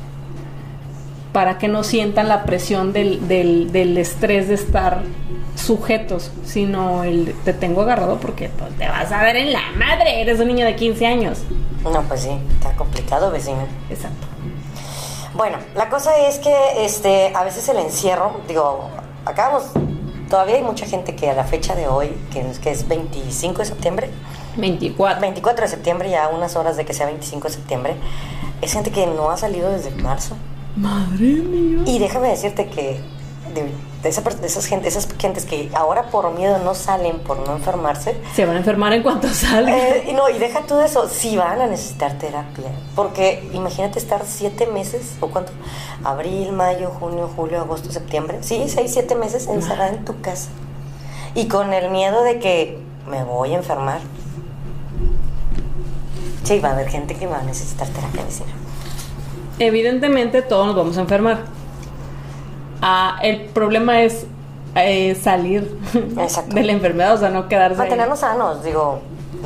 Para que no sientan la presión del, del, del estrés de estar sujetos, sino el te tengo agarrado porque pues, te vas a ver en la madre, eres un niño de 15 años. No, pues sí, está complicado, vecina. Exacto. Bueno, la cosa es que este, a veces el encierro, digo, acabamos, todavía hay mucha gente que a la fecha de hoy, que es, que es 25 de septiembre, 24. 24 de septiembre, ya unas horas de que sea 25 de septiembre, es gente que no ha salido desde marzo. Madre mía. Y déjame decirte que de, de esa de esas, gente, esas gentes que ahora por miedo no salen, por no enfermarse, Se van a enfermar en cuanto salga. eh, y no, y deja tú de eso, sí van a necesitar terapia. Porque imagínate estar siete meses, o cuánto, abril, mayo, junio, julio, agosto, septiembre. Sí, seis, siete meses encerrada en tu casa. y con el miedo de que me voy a enfermar. Sí, va a haber gente que va a necesitar terapia vecina. Evidentemente todos nos vamos a enfermar. Ah, el problema es eh, salir Exacto. [laughs] de la enfermedad, o sea, no quedarse. ahí. Mantenernos sanos, digo,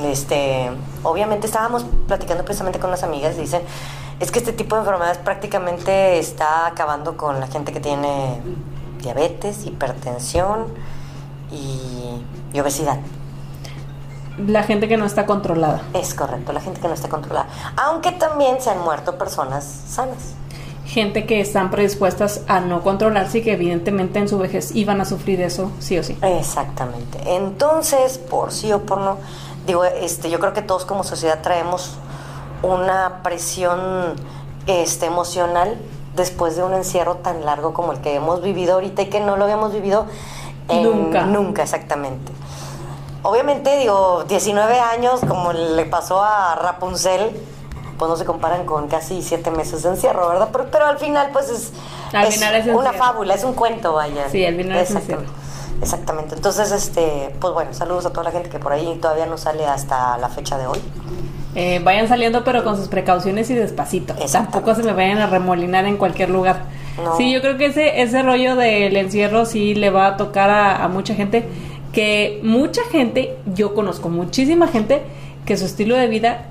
este, obviamente estábamos platicando precisamente con unas amigas y dicen, es que este tipo de enfermedades prácticamente está acabando con la gente que tiene diabetes, hipertensión y, y obesidad. La gente que no está controlada. Es correcto, la gente que no está controlada. Aunque también se han muerto personas sanas. Gente que están predispuestas a no controlarse y que evidentemente en su vejez iban a sufrir eso, sí o sí. Exactamente. Entonces, por sí o por no, digo, este, yo creo que todos como sociedad traemos una presión este, emocional después de un encierro tan largo como el que hemos vivido ahorita y que no lo habíamos vivido en- Nunca. Nunca, exactamente. Obviamente, digo, 19 años, como le pasó a Rapunzel, pues no se comparan con casi 7 meses de encierro, ¿verdad? Pero, pero al final, pues es, Al es final es una encierro. fábula, es un cuento, vaya. Sí, al final es Exactamente. Exactamente. Entonces, este, pues bueno, saludos a toda la gente que por ahí todavía no sale hasta la fecha de hoy. Eh, vayan saliendo pero con sus precauciones y despacito. Tampoco se me vayan a remolinar en cualquier lugar. No. Sí, yo creo que ese, ese rollo del encierro sí le va a tocar a, a mucha gente. Que mucha gente, yo conozco muchísima gente que su estilo de vida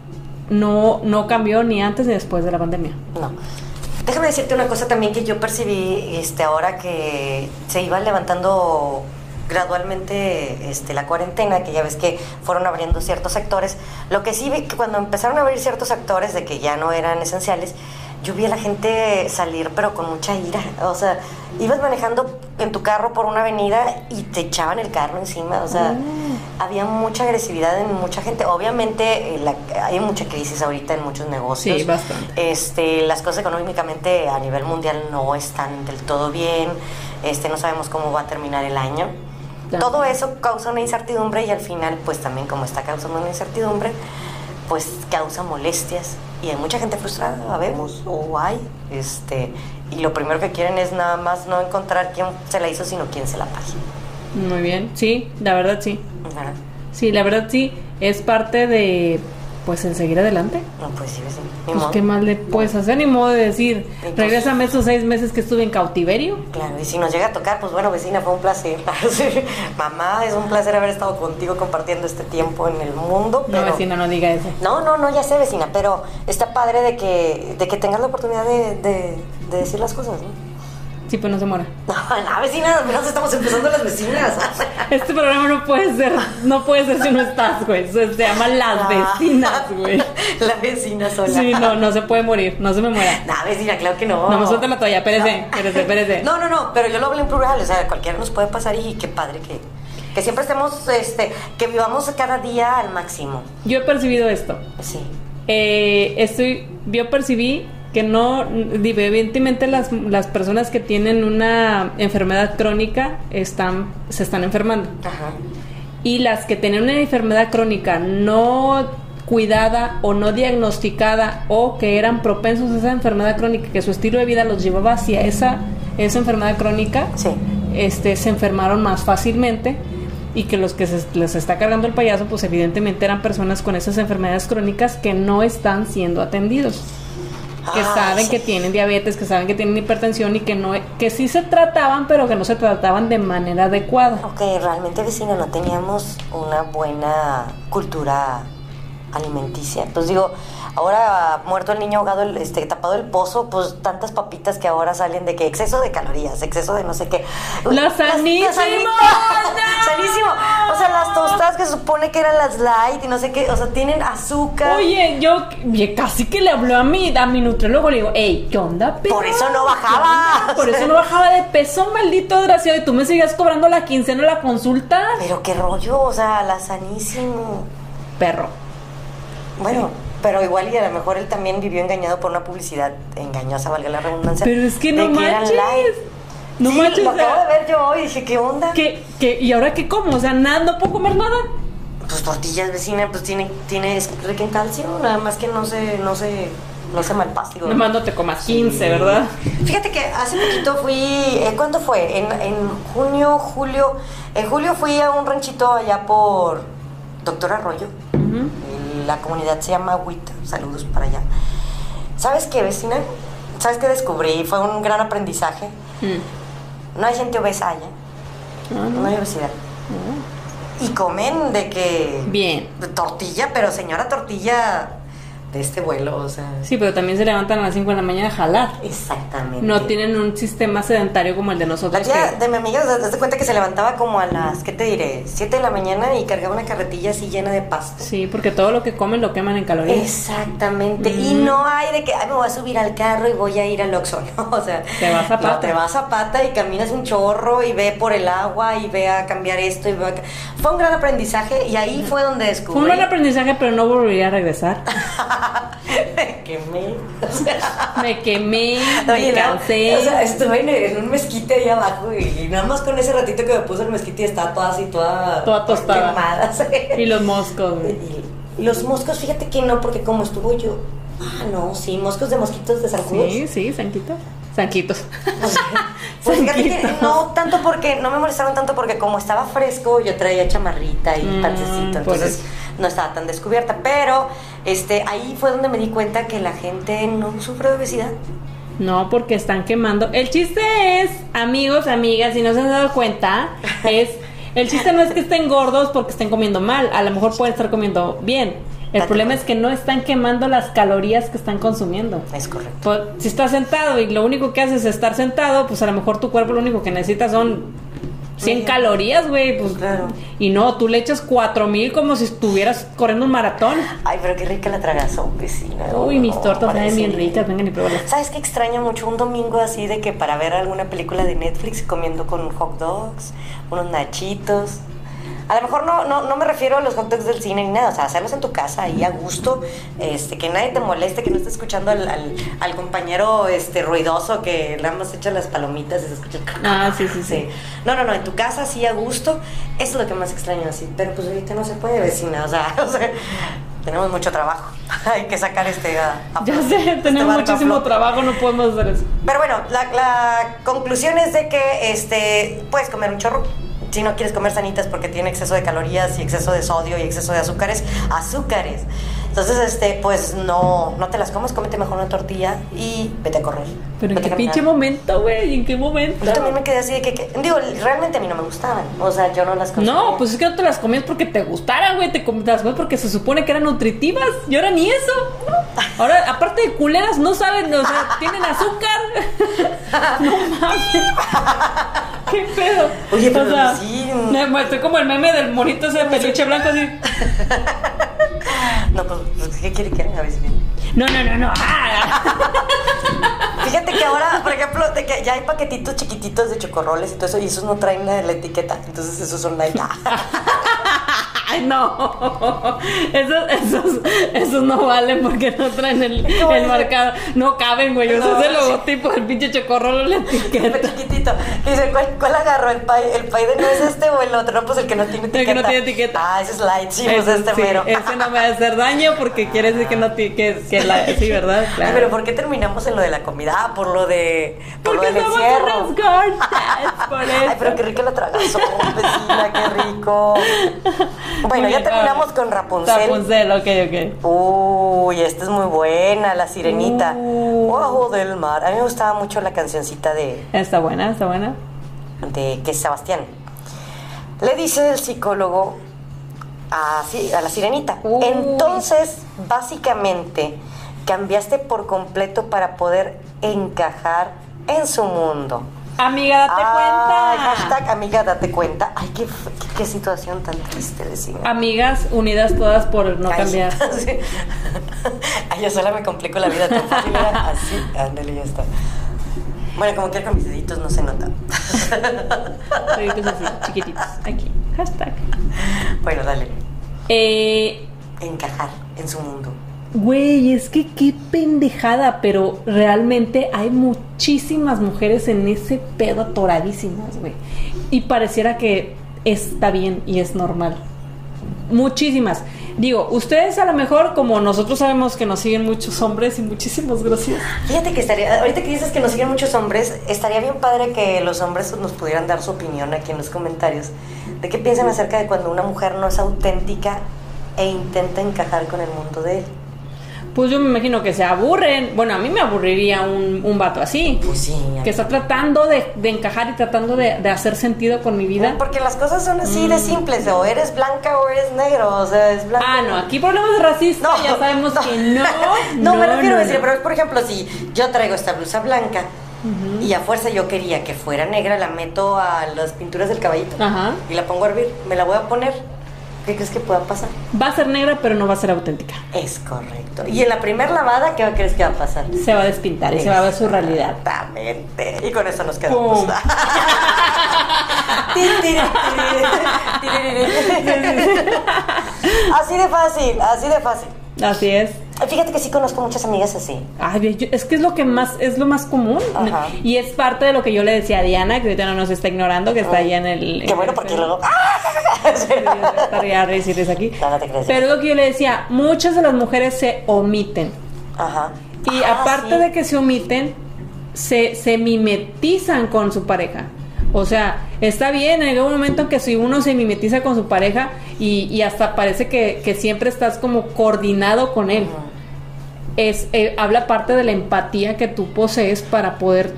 no, no cambió ni antes ni después de la pandemia. No. Déjame decirte una cosa también que yo percibí este, ahora que se iba levantando gradualmente este, la cuarentena, que ya ves que fueron abriendo ciertos sectores. Lo que sí vi que cuando empezaron a abrir ciertos sectores de que ya no eran esenciales, yo vi a la gente salir pero con mucha ira. O sea, ibas manejando en tu carro por una avenida y te echaban el carro encima. O sea, había mucha agresividad en mucha gente. Obviamente eh, la- hay mucha crisis ahorita en muchos negocios. Sí, bastante. Este, las cosas económicamente a nivel mundial no están del todo bien. Este, no sabemos cómo va a terminar el año. Ya. Todo eso causa una incertidumbre y al final, pues también como está causando una incertidumbre, pues causa molestias y hay mucha gente frustrada, habemos o hay, este, y lo primero que quieren es nada más no encontrar quién se la hizo, sino quién se la pague. Muy bien. Sí, la verdad sí. Sí, la verdad sí. Es parte de, pues, el seguir adelante. No, pues sí, sí. Pues modo. qué mal le puedes hacer, ni modo de decir, pues- regrésame esos seis meses que estuve en cautiverio. Claro, y si nos llega a tocar, pues bueno, vecina, fue un placer. [laughs] Mamá, es un placer haber estado contigo compartiendo este tiempo en el mundo. No, vecina, no diga eso. No, no, no, ya sé, vecina, pero está padre de que, de que tengas la oportunidad de, de- de decir las cosas, ¿no? Sí, pues no se muera. No, la vecina, apenas estamos empezando las vecinas. [laughs] Este programa no puede ser, no puede ser si no estás, güey. Se, llama Las Vecinas, güey. La vecina sola. Sí, no, no se puede morir, no se me muera. [laughs] No, vecina, claro que no. No me suelte la toalla, espérese, espérese, espérese. No, no, no, pero yo lo hablé en plural, o sea, cualquiera nos puede pasar y qué padre que, que siempre estemos, este, que vivamos cada día al máximo. Yo he percibido esto. Sí. Eh, estoy, yo percibí que no, evidentemente las, las personas que tienen una enfermedad crónica están, se están enfermando. Ajá. Y las que tienen una enfermedad crónica no cuidada o no diagnosticada o que eran propensos a esa enfermedad crónica, que su estilo de vida los llevaba hacia esa, esa enfermedad crónica, Sí. este, se enfermaron más fácilmente y que los que se, les está cargando el payaso, pues evidentemente eran personas con esas enfermedades crónicas que no están siendo atendidos, que Ah, saben sí. que tienen diabetes, que saben que tienen hipertensión y que no, que sí se trataban, pero que no se trataban de manera adecuada. Ok, realmente vecina no teníamos una buena cultura alimenticia. Pues digo, ahora muerto el niño ahogado, el- este, tapado el pozo, pues tantas papitas que ahora salen de que exceso de calorías, exceso de no sé qué. ¡Lo Las- sanísimo! Sanísimo. O sea, las tostadas que se supone que eran las light y no sé qué, o sea, tienen azúcar. Oye, yo casi que le habló a mi, a mi nutriólogo, le digo, ey, ¿qué onda, perro? Por eso no ¿Qué bajaba. Por eso no bajaba de peso, maldito desgraciado, y tú me sigas cobrando la quincena la consulta. Pero qué rollo, o sea, la sanísimo. Perro. Bueno, pero igual y a lo mejor él también vivió engañado por una publicidad engañosa, valga la redundancia. Pero es que no manches. No Sí, manches. Lo o sea, acabo de ver yo hoy y dije, ¿qué onda? ¿qué- qué- y ahora qué como? O sea, nada, no puedo comer nada. Pues tortillas vecina, pues tiene, tiene es rica en calcio, nada más que no se, no se, no se malpastigo. Nomás no te comas 15, ¿verdad? Fíjate que hace poquito fui, eh, ¿cuándo fue? En, en junio, julio. En julio fui a un ranchito allá por Doctor Arroyo. Ujú. La comunidad se llama Huita. Saludos para allá. ¿Sabes qué, vecina? ¿Sabes qué descubrí? Fue un gran aprendizaje. Mm. No hay gente obesa allá. Ah, No no. hay obesidad. Y comen de que... Bien. de tortilla, pero señora tortilla de este vuelo, o sea... Sí, pero también se levantan a las 5 de la mañana a jalar. Exactamente. No tienen un sistema sedentario como el de La nosotros. tía que- de mi amiga, te das cuenta que se levantaba como a las, ¿qué te diré? 7 de la mañana y cargaba una carretilla así llena de pasto. Sí, porque todo lo que comen lo queman en calorías. Exactamente. Y Mm. no hay de que "Ay, me voy a subir al carro y voy a ir al Oxxo, [laughs] ¿no? O sea, Te vas a no, pata. te vas a pata y caminas un chorro y ve por el agua y ve a cambiar esto y ve a... Fue un gran aprendizaje y ahí fue donde descubrí. Fue un buen aprendizaje, pero no volvería a regresar. [laughs] Me quemé. O sea, Me quemé, Oye, me no, cansé. o sea, estuve en, un mezquite ahí abajo y, y nada más con ese ratito que me puse el mezquite estaba toda así, toda... Toda tostada. quemada, sí. y los moscos. güey. Y los moscos, fíjate que no, porque como estuvo yo... Ah, no, sí, moscos de mosquitos de zancudos. Sí, sí, sanquitos. Sanquitos. [laughs] Pues, pues fíjate que Zanquitos. no tanto porque, no me molestaron tanto porque como estaba fresco, yo traía chamarrita y Mm, pancecito, por entonces. No estaba tan descubierta. Pero este, ahí fue donde me di cuenta que la gente no sufre de obesidad. No, porque están quemando. El chiste es, amigos, amigas, si no se han dado cuenta, [laughs] es. El chiste no es que estén gordos porque estén comiendo mal. A lo mejor pueden estar comiendo bien. El problema es que no están quemando las calorías que están consumiendo. Es correcto. Pues, si estás sentado y lo único que haces es estar sentado, pues a lo mejor tu cuerpo lo único que necesita son 100 Bien. calorías, güey. Pues, Claro. Y no, tú le echas 4000 como si estuvieras corriendo un maratón. Ay, pero qué rica la tragazón, vecina. Uy, mis tortas saben bien ricas, vengan y pruébalas. ¿Sabes qué extraño mucho? Un domingo así de que para ver alguna película de Netflix comiendo con hot dogs, unos nachitos. A lo mejor no, no, no me refiero a los hot dogs del cine ni nada, o sea, hacerlos en tu casa ahí a gusto, este, que nadie te moleste, que no estés escuchando al, al, al compañero este, ruidoso que nada más echa las palomitas y se escucha. Ah, sí, sí, sí. No, no, no, en tu casa así a gusto, eso es lo que más extraño así, pero pues ahorita no se puede, vecina, o sea, [laughs] o sea, tenemos mucho trabajo, [laughs] hay que sacar este... Ya sé, este tenemos a muchísimo trabajo, no podemos hacer eso. Pero bueno, la, la conclusión es de que este, puedes comer un chorro. Si no quieres comer sanitas porque tiene exceso de calorías y exceso de sodio y exceso de azúcares, azúcares. Entonces, este, pues no, no te las comes, cómete mejor una tortilla y vete a correr. Pero en qué pinche momento, güey, ¿en qué momento? Yo también me quedé así de que, que- digo, realmente a mí no me gustaban. O sea, yo no las consumía. No, pues es que no te las comías porque te gustaran, güey. Te te las comías porque se supone que eran nutritivas. Y ahora ni eso. ¿no? Ahora, aparte de culeras, no saben, o sea, [laughs] tienen azúcar. [laughs] no mames. [laughs] ¿Qué pedo? Oye, pero o sea, sí. me- estoy como el meme del monito ese de peluche blanco así. No, pues, pues, ¿qué quiere que haga? Viene. No, no, no, no. Ah. [laughs] Fíjate que ahora, por ejemplo, de que ya hay paquetitos chiquititos de chocorroles y todo eso, y esos no traen la, la etiqueta. Entonces, esos son light. [laughs] Ay, no. [laughs] Esos, esos, esos no valen porque no traen el, ¿Cómo el marcado. No caben, güey. No, es el logotipo del pinche chocorrolo la etiqueta. chiquitito. Dice, ¿cuál, cuál agarró? ¿El pay, ¿El pay de no es este o el otro? No, pues el que no tiene que etiqueta. no tiene etiqueta. Ah, ese es light, sí, pues este sí, mero. ese no me va a hacer daño porque quiere decir que no tiene que, que la, sí, ¿verdad? Ay, Claro. pero ¿por qué terminamos en lo de la comida? Ah, por lo de. Por porque lo del encierro. por eso. [laughs] Ay, pero qué rico la tragazón, vecina, qué rico. Bueno, ya terminamos con Rapunzel. Rapunzel, ok, ok. Uy, esta es muy buena, La Sirenita. Uh. Ojo del mar. A mí me gustaba mucho la cancioncita de, Está buena, está buena. de que es Sebastián. Le dice el psicólogo a, la sirenita. Entonces, básicamente, cambiaste por completo para poder encajar en su mundo. Amiga, date cuenta. hashtag amiga, date cuenta. Ay, qué, qué, qué situación tan triste, vecina. Amigas unidas todas por no Ay, cambiar. [laughs] sí. Ay, yo sola me complico la vida tan fácil. Era así, ándale, ya está. Bueno, como que con mis deditos no se nota. Deditos así, chiquititos. Aquí. Hashtag. Bueno, dale. Eh, Encajar en su mundo. Güey, es que qué pendejada, pero realmente hay muchísimas mujeres en ese pedo atoradísimas, güey. Y pareciera que está bien y es normal. muchísimas. Digo, ustedes a lo mejor, como nosotros sabemos que nos siguen muchos hombres y muchísimas gracias. Fíjate que estaría, ahorita que dices que nos siguen muchos hombres, estaría bien padre que los hombres nos pudieran dar su opinión aquí en los comentarios de qué piensan acerca de cuando una mujer no es auténtica e intenta encajar con el mundo de él. Pues yo me imagino que se aburren. Bueno, a mí me aburriría un, un vato así. Pues sí. Que está tratando de, de encajar y tratando de, de hacer sentido con mi vida. Porque las cosas son así de Mm. simples, o eres blanca o eres negro, o sea, es blanco. Ah, no, aquí problemas racistas ya sabemos que [laughs] no. No, me refiero a decir, no. pero por ejemplo, si yo traigo esta blusa blanca y a fuerza yo quería que fuera negra, la meto a las pinturas del caballito Ajá. y la pongo a hervir, me la voy a poner. ¿Qué crees que pueda pasar? Va a ser negra, pero no va a ser auténtica. Es correcto. Y en la primera lavada, ¿qué crees que va a pasar? Se va a despintar y se va a ver su realidad. Exactamente. Y con eso nos quedamos. [laughs] [laughs] Así de fácil, así de fácil. Así es. Fíjate que sí conozco muchas amigas así. Ay, yo- es que es lo que más, es lo más común. Ajá. Y es parte de lo que yo le decía a Diana, que ahorita no nos está ignorando, que está allá en el. Qué bueno, porque luego. ¡Ah! Estaría decirles aquí. No, no te creas. Pero lo que yo le decía, muchas de las mujeres se omiten. Ajá. Y Ah, aparte sí. de que se omiten, se, se mimetizan con su pareja. O sea, está bien, en algún momento en que si uno se mimetiza con su pareja y, y hasta parece que, que siempre estás como coordinado con él. Es, eh, habla parte de la empatía que tú posees para poder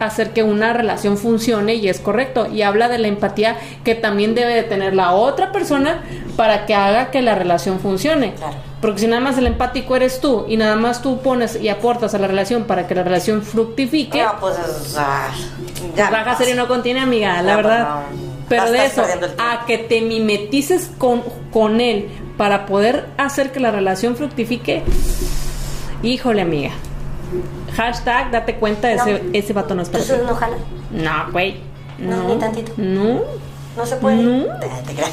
hacer que una relación funcione y es correcto. Y habla de la empatía que también debe de tener la otra persona para que haga que la relación funcione. Claro. Porque si nada más el empático eres tú y nada más tú pones y aportas a la relación para que la relación fructifique, No, pues es. ah, ya. baja serio no contiene, amiga, la verdad. no. Pero de eso, a que te mimetices con, con él para poder hacer que la relación fructifique, híjole, amiga. Hashtag, date cuenta, No. ese, ese vato no es para ti. No jala. No, güey. No, No, ni tantito. No, No se puede. No. [laughs] Te- creas.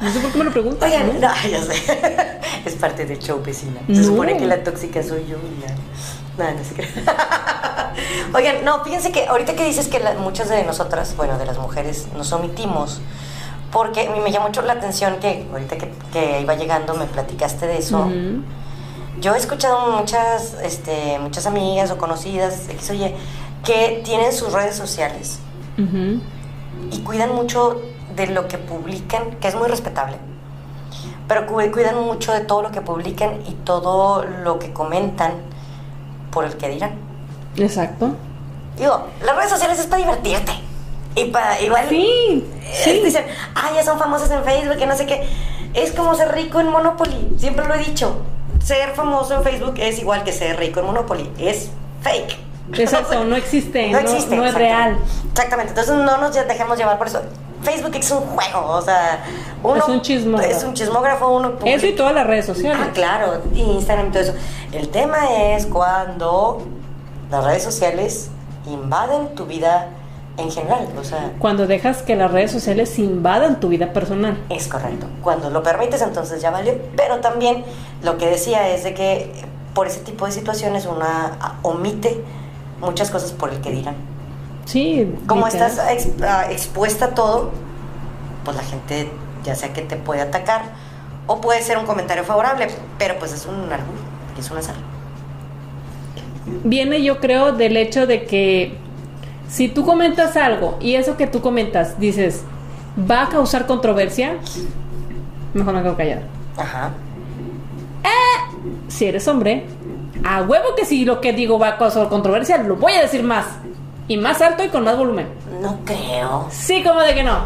no sé por qué me lo preguntas. Oigan, ¿no? no, [laughs] ya sé. Es parte del show, vecina. Se No. supone que la tóxica soy yo y ya. No, no se cree. [laughs] Oigan, no, fíjense que ahorita que dices que la- muchas de nosotras, bueno, de las mujeres, nos omitimos, porque a mí me llama mucho la atención que ahorita que, que iba llegando me platicaste de eso. Yo he escuchado muchas, este, muchas amigas o conocidas, X o Y, que tienen sus redes sociales Ujú. Y cuidan mucho de lo que publican, que es muy respetable. Pero cu- cuidan mucho de todo lo que publican y todo lo que comentan por el que dirán. Exacto. Digo, las redes sociales es para divertirte. Y para igual Sí, sí. dicen, ah, ya son famosas en Facebook, que no sé qué. Es como ser rico en Monopoly, siempre lo he dicho. Ser famoso en Facebook es igual que ser rico en Monopoly, es fake. Exacto, no existe, no- existe, no es real. Exactamente, entonces no nos dejemos llevar por eso. Facebook es un juego, o sea, uno Es un chismógrafo. Es un chismógrafo, uno Eso y todas las redes sociales. Ah, claro, Instagram y todo eso. El tema es cuando las redes sociales invaden tu vida en general, o sea, Cuando dejas que las redes sociales invadan tu vida personal. es correcto. Cuando lo permites, entonces ya valió. Pero también lo que decía es de que por ese tipo de situaciones una omite muchas cosas por el que dirán. Sí. Como estás ah, expuesta a todo, pues la gente ya sea que te puede atacar o puede ser un comentario favorable, pero pues es un albur, es un azar. Viene, yo creo, del hecho de que si tú comentas algo y eso que tú comentas dices va a causar controversia, mejor me quedo callada. Ajá. Si eres hombre, a huevo que si lo que digo va a causar controversia, lo voy a decir más. Y más alto y con más volumen. No creo. Sí, como de que no.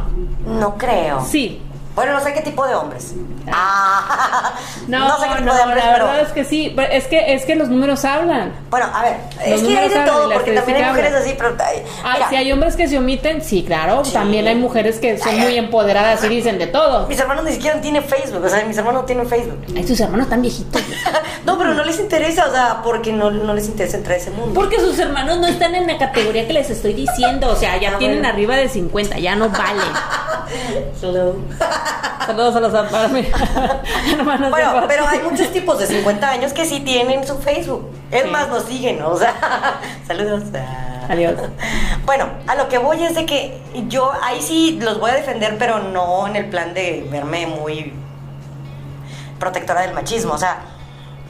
No creo. Sí. Bueno, no sé qué tipo de hombres. Ah, [laughs] No, no, sé qué tipo de hombres, la pero. verdad es que sí. Es que, es que los números hablan. Bueno, a ver, Los es que hay de hablan todo, porque también hay mujeres así, pero. ay, Ah, si hay hombres que se omiten, sí, claro. Sí. También hay mujeres que son Ay, muy empoderadas y dicen de todo. Mis hermanos ni siquiera tienen Facebook, o sea, mis hermanos no tienen Facebook. Ay, sus hermanos están viejitos. [laughs] no, pero no les interesa, o sea, porque no, no les interesa entrar a ese mundo. Porque sus hermanos no están en la categoría que les estoy diciendo. O sea, ya Ah, tienen bueno. arriba de 50, ya no valen. [laughs] Hello. Saludos a los [laughs] hermanos. Bueno, de pero hay muchos tipos de 50 años que sí tienen su Facebook. Es Sí. más, nos siguen, ¿no? [laughs] o sea, saludos. Adiós. Bueno, a lo que voy es de que yo ahí sí los voy a defender, pero no en el plan de verme muy protectora del machismo. O sea,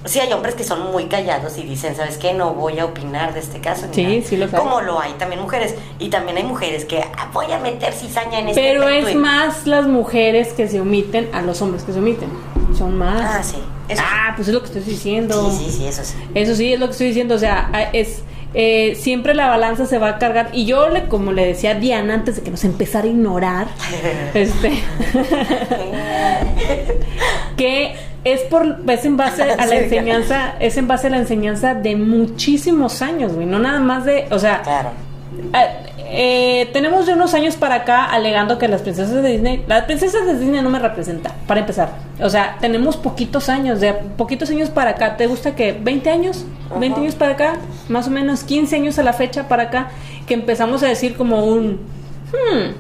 sí hay hombres que son muy callados y dicen, ¿sabes qué? No voy a opinar de este caso. ni Sí, nada. sí los hay. Como lo hay también mujeres. Y también hay mujeres que "Ah, voy a meter cizaña en este Pero aspecto", es más las mujeres que se omiten a los hombres que se omiten. Son más. Ah, sí. Eso sí. Ah, pues es lo que estoy diciendo. Sí, sí, sí, eso sí. Eso sí es lo que estoy diciendo, o sea, es eh, siempre la balanza se va a cargar y yo le como le decía a Diana antes de que nos empezara a ignorar, [laughs] este [laughs] [laughs] que es por es en base a la enseñanza, es en base a la enseñanza de muchísimos años, güey, no nada más de, o sea, Claro. Eh, tenemos de unos años para acá alegando que las princesas de Disney, las princesas de Disney no me representan, para empezar. O sea, tenemos poquitos años, de poquitos años para acá. ¿Te gusta que 20 años? 20 Ajá. años para acá, más o menos 15 años a la fecha para acá, que empezamos a decir como un... Hmm,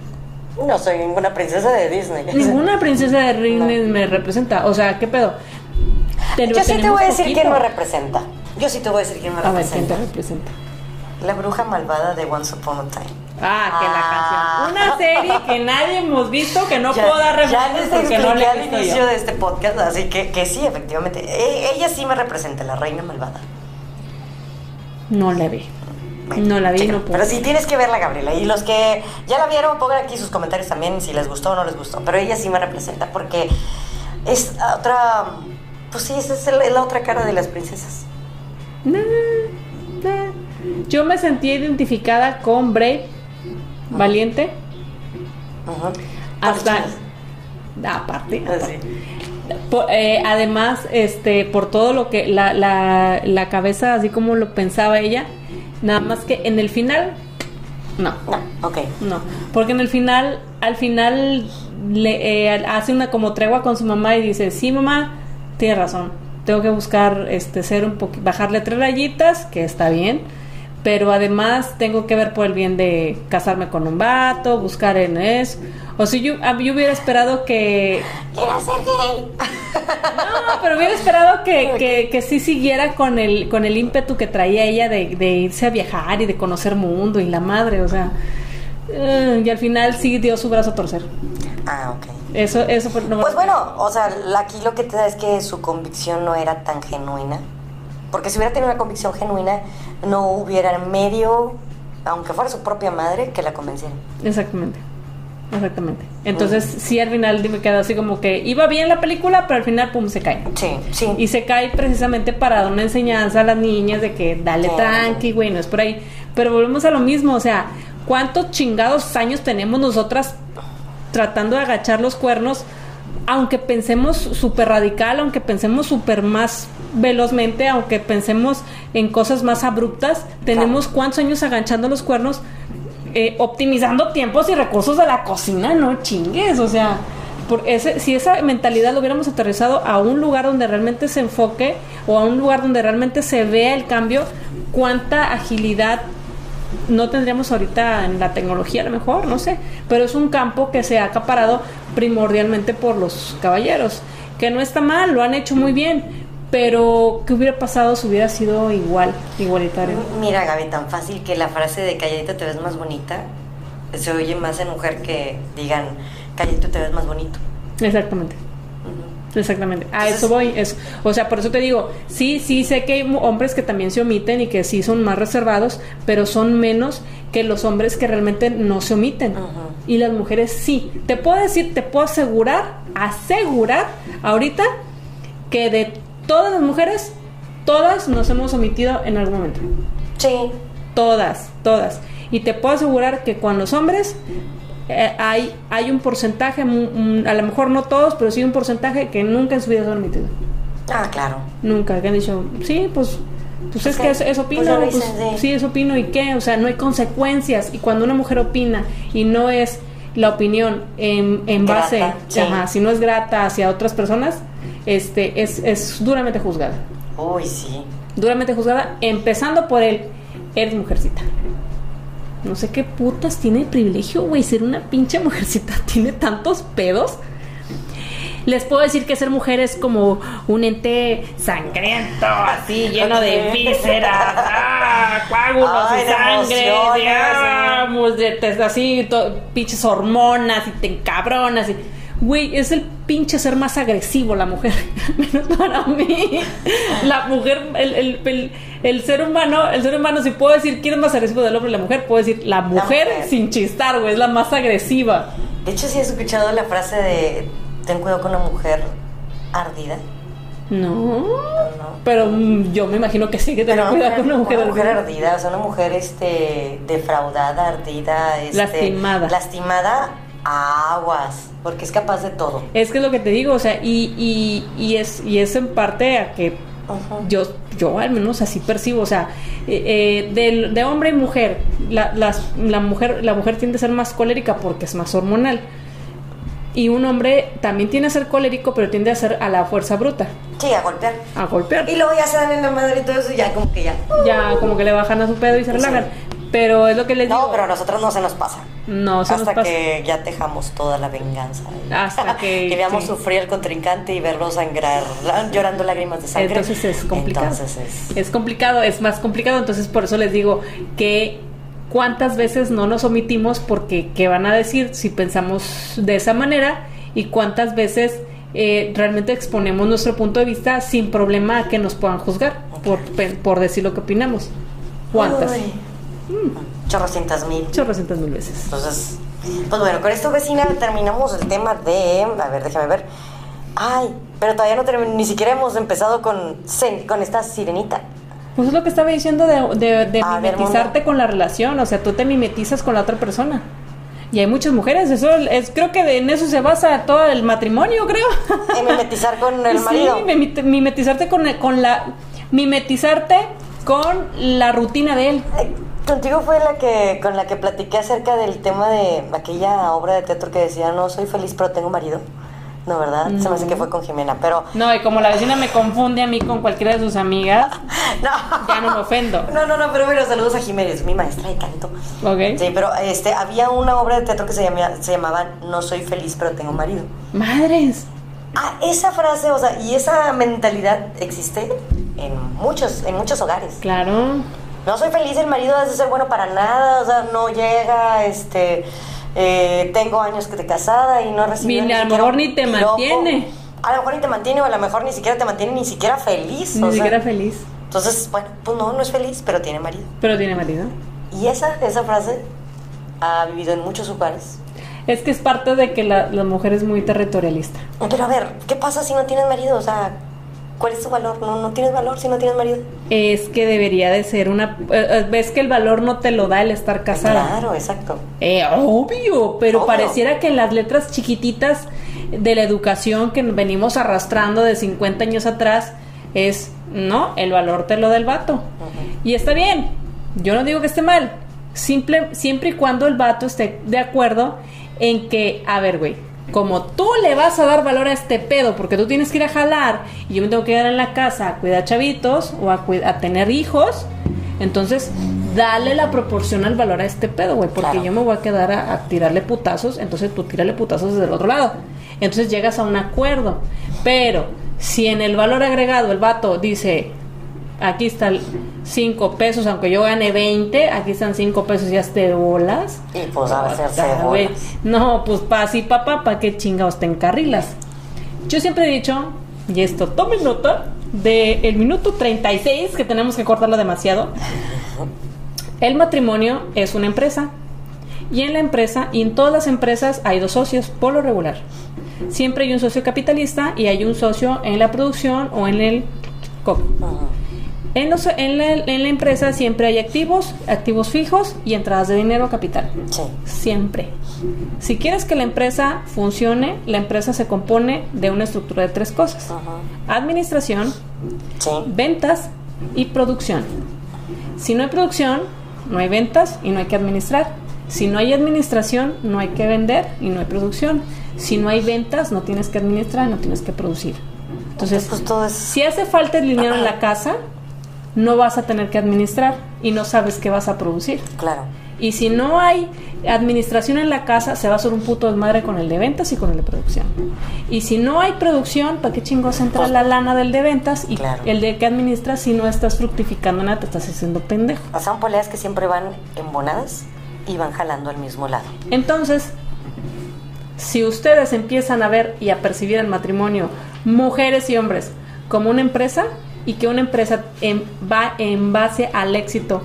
No soy ninguna princesa de Disney. ninguna princesa de Disney me representa. O sea, ¿qué pedo? Te- Yo sí te voy a decir poquito. quién me representa. Yo sí te voy a decir quién me A ver, ¿quién te representa. representa? La bruja malvada de Once Upon a Time. Ah, que Ah. la canción. Una serie que nadie hemos visto, que no Ya- puedo dar ya les no expliqué la he al inicio yo. de este podcast, así que, que sí, efectivamente. E- ella sí me representa, la reina malvada. No la vi. Bueno, No la vi, no puedo. Pero sí tienes que verla, Gabriela. Y los que ya la vieron, pongan aquí sus comentarios también si les gustó o no les gustó. Pero ella sí me representa porque es otra. Pues sí, esa es la otra cara de las princesas. Nah, nah. Yo me sentí identificada con Brave, valiente, hasta aparte, chidas. Así. por- eh, además, este, por todo lo que la, la, la cabeza, así como lo pensaba ella, nada más que en el final, no. No, ok. No, porque en el final, al final le eh, hace una como tregua con su mamá y dice, sí mamá, tiene razón, tengo que buscar este ser un poquito, bajarle tres rayitas, que está bien, pero además tengo que ver por el bien de casarme con un vato, buscar en eso. O si yo, yo hubiera esperado que ¡Quiero ser gay! No, pero hubiera esperado que, que, que sí siguiera con el, con el ímpetu que traía ella de, de irse a viajar y de conocer mundo y la madre, o sea. eh, y al final sí dio su brazo a torcer. Ah, ok. Eso, eso fue lo Pues bueno, o sea, aquí lo que te da es que su convicción no era tan genuina. Porque si hubiera tenido una convicción genuina, no hubiera medio, aunque fuera su propia madre, que la convenciera. Exactamente. Exactamente. Entonces, sí, al final me quedó así como que iba bien la película, pero al final, pum, se cae. Sí, sí. Y se cae precisamente para dar una enseñanza a las niñas de que dale Sí. tranqui, güey, no es por ahí. Pero volvemos a lo mismo, o sea, ¿cuántos chingados años tenemos nosotras tratando de agachar los cuernos? Aunque pensemos súper radical, aunque pensemos súper más velozmente, aunque pensemos en cosas más abruptas, tenemos cuántos años agachando los cuernos, eh, optimizando tiempos y recursos de la cocina, no chingues, o sea, por si esa mentalidad lo hubiéramos aterrizado a un lugar donde realmente se enfoque o a un lugar donde realmente se vea el cambio, cuánta agilidad no tendríamos ahorita en la tecnología a lo mejor, no sé, pero es un campo que se ha acaparado primordialmente por los caballeros, que no está mal, lo han hecho muy bien, pero ¿qué hubiera pasado si hubiera sido igual, igualitario? Mira, Gaby, tan fácil que la frase de calladita te ves más bonita se oye más en mujer que digan calladito te ves más bonito. Exactamente. Exactamente, a Entonces- eso voy. Es, o sea, por eso te digo, sí, sí sé que hay hombres que también se omiten y que sí son más reservados, pero son menos que los hombres que realmente no se omiten. Y las mujeres sí. Te puedo decir, te puedo asegurar, asegurar ahorita que de todas las mujeres, todas nos hemos omitido en algún momento. Sí. Todas, todas. Y te puedo asegurar que con los hombres eh, hay, hay un porcentaje, mm, a lo mejor no todos, pero sí un porcentaje que nunca en su vida se han omitido. Ah, claro. Nunca, que han dicho, sí, pues, pues es que eso, eso pues opino, pues, dicen, sí. sí, eso opino y qué, o sea, no hay consecuencias. Y cuando una mujer opina y no es la opinión en, en Grata, base, sí. ajá, si no es grata hacia otras personas, este, es, es duramente juzgada. Uy, sí. Duramente juzgada, empezando por el, eres mujercita. No sé qué putas tiene el privilegio, güey, ser una pinche mujercita. [laughs] Tiene tantos pedos. Les puedo decir que ser mujer es como un ente sangriento, así, [laughs] lleno de vísceras, ah, coágulos Ay, y de sangre, emociones, de, ah, de- así, to- pinches hormonas y te encabronas. Y, Güey, es el pinche ser más agresivo la mujer. [laughs] Menos para mí. La mujer, el, el, el, el ser humano, el ser humano, si puedo decir quién es más agresivo del hombre y la mujer, puedo decir la mujer, mujer. sin chistar, güey, es la más agresiva. De hecho, sí has escuchado la frase de ten cuidado con la mujer ardida. No. No. Pero mm, yo me imagino que sí que tener cuidado con una mujer, ardida. ardida, o sea, una mujer este defraudada, ardida, este, Lastimada. lastimada, aguas, porque es capaz de todo. Es que es lo que te digo, o sea, y, y, y es, y es en parte a que yo, yo al menos así percibo, o sea, eh, eh, del- de, hombre y mujer, la, las- la mujer, la mujer tiende a ser más colérica porque es más hormonal. Y un hombre también tiende a ser colérico, pero tiende a ser a la fuerza bruta, Sí, a golpear. a golpear. Y luego ya se dan en la madre y todo eso, y ya como que ya. Ya como que le bajan a su pedo y se Sí. Pero es lo que les No, digo. pero a nosotros no se nos pasa. No, se nos Hasta pasa. que ya dejamos toda la venganza. Hasta [laughs] que- veamos sí. sufrir al contrincante y verlo sangrar, [laughs] llorando lágrimas de sangre. Entonces es complicado. Entonces es. Es complicado, es más complicado. Entonces por eso les digo que cuántas veces no nos omitimos porque qué van a decir si pensamos de esa manera y cuántas veces eh, realmente exponemos nuestro punto de vista sin problema a que nos puedan juzgar por, pe- por decir lo que opinamos. ¿Cuántas? Uy. Chorrocientas mil. Chorrocientas mil veces. Entonces, pues bueno, con esto, vecina, terminamos el tema de. A ver, déjame ver. Ay, pero todavía no ni siquiera hemos empezado con, con esta sirenita. Pues es lo que estaba diciendo de, de, de A ver, mimetizarte con la relación, o sea, tú te mimetizas con la otra persona. Y hay muchas mujeres, eso es, creo que de- en eso se basa todo el matrimonio, creo. En mimetizar con [laughs] el marido. Sí, mimeti- mimetizarte con, con la mimetizarte con la rutina de él. Contigo fue la que con la que platiqué acerca del tema de aquella obra de teatro que decía no soy feliz pero tengo marido. No, ¿verdad? Se me hace que fue con Jimena, pero No, y como la vecina me confunde a mí con cualquiera de sus amigas, [laughs] no. ya no me ofendo. No, no, no, pero bueno, saludos a Jimena, es mi maestra de canto. ¿Ok? Sí, pero este había una obra de teatro que se llamaba, se llamaba No soy feliz pero tengo marido. Madres. Ah, esa frase, o sea, y esa mentalidad existe en muchos, en muchos hogares. Claro. No soy feliz, el marido debe ser bueno para nada, o sea, no llega, este, eh, tengo años que te casada y no he recibido Ni- a lo mejor ni te mantiene. A lo mejor ni te mantiene, o a lo mejor ni siquiera te mantiene ni siquiera feliz. Ni o sea, siquiera feliz. Entonces, bueno, pues no, no es feliz, pero tiene marido. Pero tiene marido. Y esa, esa frase ha vivido en muchos hogares. Es que es parte de que la, la mujer es muy territorialista. Pero a ver, ¿qué pasa si no tienes marido? O sea, ¿cuál es tu valor? No, no tienes valor si no tienes marido. Es que debería de ser una... eh, eh, Ves que el valor no te lo da el estar casada. Claro, exacto. Eh, obvio, pero Obvio. pareciera que en las letras chiquititas de la educación que venimos arrastrando de 50 años atrás es, no, el valor te lo da el vato. Y está bien, yo no digo que esté mal, simple, siempre y cuando el vato esté de acuerdo en que, a ver, güey, como tú le vas a dar valor a este pedo porque tú tienes que ir a jalar y yo me tengo que quedar en la casa a cuidar chavitos o a, tener hijos, entonces dale la proporción al valor a este pedo, güey, porque Claro. yo me voy a quedar a, a tirarle putazos, entonces tú tírale putazos desde el otro lado. Entonces llegas a un acuerdo. Pero si en el valor agregado el vato dice, aquí están 5 pesos, aunque yo gane 20, aquí están 5 pesos y hazte bolas. Y pues a hacerse bolas. No, pues pa' así, papá, ¿para qué chingados te encarrilas? Yo siempre he dicho, y esto, tomen nota, de el minuto 36, que tenemos que cortarlo demasiado. El matrimonio es una empresa. Y en la empresa, y en todas las empresas, hay dos socios, por lo regular. Siempre hay un socio capitalista y hay un socio en la producción o en el coco. Ujú. En, los- en la, en la empresa siempre hay activos, activos fijos y entradas de dinero capital. Sí. Siempre. Si quieres que la empresa funcione, la empresa se compone de una estructura de tres cosas. Administración, Sí. ventas y producción. Si no hay producción, no hay ventas y no hay que administrar. Si no hay administración, no hay que vender y no hay producción. Si no hay ventas, no tienes que administrar y no tienes que producir. Entonces, pues todo es. si hace falta el dinero en la casa, no vas a tener que administrar y no sabes qué vas a producir. Claro. Y si no hay administración en la casa, se va a hacer un puto desmadre con el de ventas y con el de producción. Y si no hay producción, ¿para qué chingos entra Pues- la lana del de ventas y Claro. el de que administras si no estás fructificando nada, te estás haciendo pendejo? O sea, son poleas que siempre van embonadas y van jalando al mismo lado. Entonces, Si ustedes empiezan a ver y a percibir el matrimonio, mujeres y hombres, como una empresa y que una empresa en- va en base al éxito,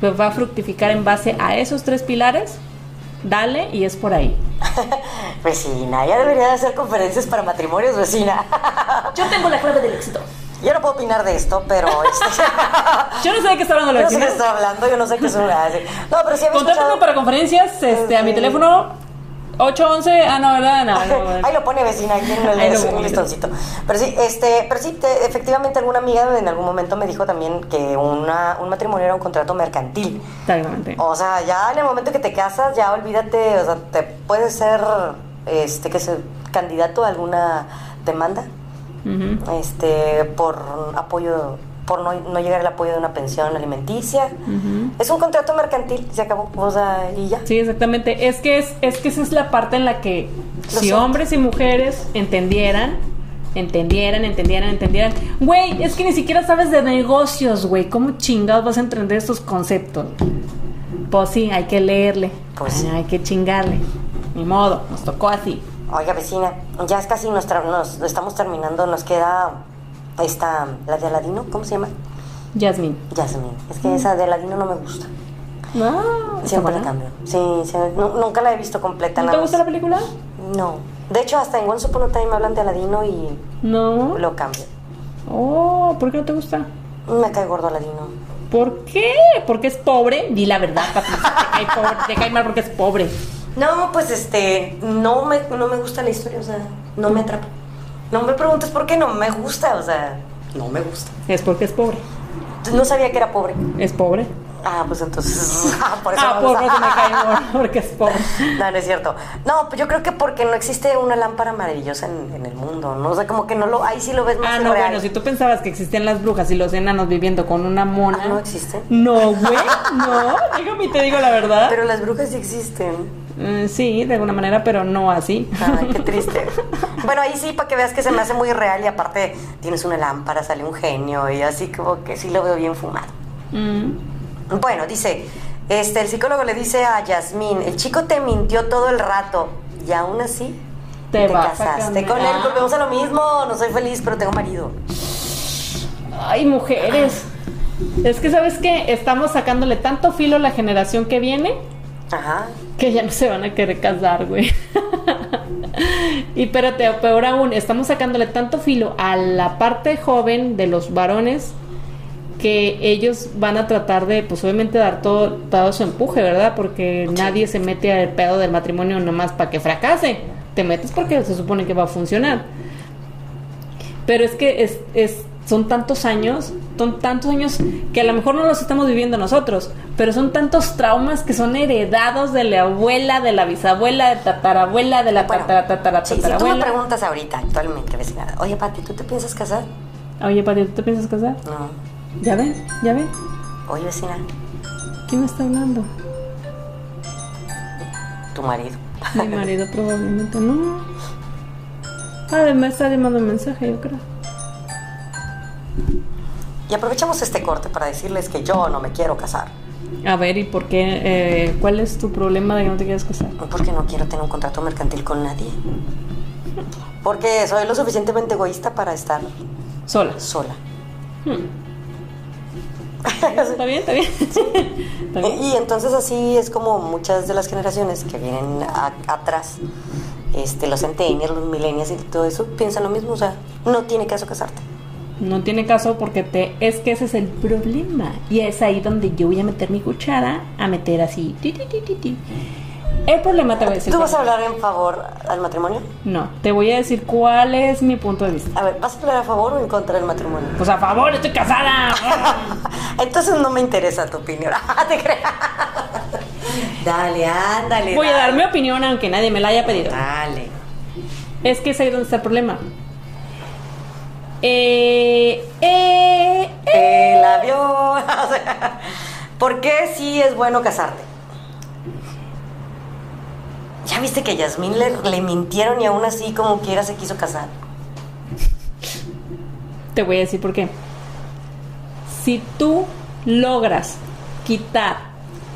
pues va a fructificar en base a esos tres pilares, dale y es por ahí. [laughs] Vecina, ya debería de hacer conferencias para matrimonios, vecina. [laughs] Yo tengo la clave del éxito. Yo no puedo opinar de esto, pero... [laughs] Este, Yo no sé de qué está hablando la yo no sé vecina. qué está hablando, yo no sé qué es una... No, pero sí había Contáctame escuchado... para conferencias este, a mi teléfono 811. Ah, no, ¿verdad? No, no, Ahí lo pone vecina, aquí en el un listoncito. Pero sí, este, pero sí, te- efectivamente alguna amiga en algún momento me dijo también que una, un matrimonio era un contrato mercantil. Exactamente. O sea, ya en el momento que te casas, ya olvídate, o sea, te puedes ser, este, que se candidato a alguna demanda, este, por apoyo, por no, no llegar al apoyo de una pensión alimenticia. Es un contrato mercantil, se acabó, o sea, y ya. Sí, exactamente. Es que es, es que esa es la parte en la que Lo si hombres y mujeres entendieran, entendieran, entendieran, entendieran. Güey, es que ni siquiera sabes de negocios, güey. ¿Cómo chingados vas a entender estos conceptos? Pues sí, hay que leerle. Pues sí. hay que chingarle. Ni modo, nos tocó así. Oiga, vecina, ya es casi nuestra, nos estamos terminando, nos queda esta, la de Aladino, ¿cómo se llama? Jasmine. Jasmine. Es que esa de Aladino no me gusta. No, Siempre la cambio. Sí, sí, nu- nunca la he visto completa. ¿No nada te gusta la película? No. De hecho, hasta en Once Upon a Time me hablan de Aladino y No. lo cambio. Oh, ¿por qué no te gusta? Me cae gordo Aladino. ¿Por qué? ¿Porque es pobre? Di la verdad, papi. Te cae, pobre- te cae mal porque es pobre. No, pues este, no me, no me gusta la historia, o sea, no me atrapa. No me preguntes por qué no me gusta, o sea, no me gusta. Es porque es pobre. No sabía que era pobre. Es pobre. Ah, pues entonces, [laughs] [laughs] ah, por eso ah, me por gusta. eso me cae [laughs] gordo, porque es pobre. No, no es cierto. No, pues yo creo que porque no existe una lámpara maravillosa en, en el mundo, ¿no? O sea, como que no lo, ahí sí lo ves más Ah, no, real. bueno, si tú pensabas que existían las brujas y los enanos viviendo con una mona. Ah, no existe. No, güey, no. Déjame y te digo la verdad. Pero las brujas sí existen. Mm, sí, de alguna manera, pero no así. Ay, qué [laughs] triste. bueno, ahí sí, para que veas que se me hace muy real y aparte tienes una lámpara, sale un genio y así como que sí lo veo bien fumado. Mm, Bueno, dice, este, el psicólogo le dice a Yasmín, el chico te mintió todo el rato y aún así Te casaste con él. Volvemos a lo mismo, no soy feliz, pero tengo marido. Ay, mujeres. Es que, ¿sabes qué? Estamos sacándole tanto filo a la generación que viene Ajá. Que ya no se van a querer casar, güey. y espérate, peor aún, estamos sacándole tanto filo a la parte joven de los varones que ellos van a tratar de, pues obviamente, dar todo, todo su empuje, ¿verdad? Porque nadie se mete al pedo del matrimonio nomás para que fracase. Te metes porque se supone que va a funcionar. Pero es que es, es- son tantos años, son tantos años que a lo mejor no los estamos viviendo nosotros, pero son tantos traumas que son heredados de la abuela, de la bisabuela, de tatarabuela, de la Bueno, tatara, tatara, sí, si tú me preguntas ahorita, actualmente, vecina, oye, Pati, ¿tú te piensas casar? Oye, Pati, ¿tú te piensas casar? No. ¿Ya ven? ¿Ya ven? Oye, vecina, ¿Quién me está hablando? tu marido. Mi marido probablemente no. Además está llamando un mensaje, yo creo. Y aprovechamos este corte para decirles que yo no me quiero casar. A ver, ¿y por qué? eh, ¿Cuál es tu problema de que no te quieras casar? Porque no quiero tener un contrato mercantil con nadie. Porque soy lo suficientemente egoísta para estar Sola. sola. ¿Está bien? ¿Está bien? [laughs] ¿Está bien? Y entonces así es como muchas de las generaciones que vienen a- atrás, este, los centennials, los millennials y todo eso, piensan lo mismo. O sea, no tiene caso casarte. No tiene caso porque te es que ese es el problema. Y es ahí donde yo voy a meter mi cuchara, a meter así. ti. El problema te voy a decir. ¿Tú vas a hablar en favor al matrimonio? No, te voy a decir cuál es mi punto de vista. A ver, ¿vas a hablar a favor o en contra del matrimonio? Pues a favor, estoy casada. [laughs] Entonces no me interesa tu opinión. [laughs] Te creas. Dale, ándale. Voy a dar mi opinión aunque nadie me la haya pedido. Dale. Es que es ahí donde está el problema. Eh, eh, El avión. [laughs] ¿Por qué sí es bueno casarte? ¿Ya viste que a Yasmín le, le mintieron y aún así como quiera se quiso casar? Te voy a decir por qué. Si tú logras quitar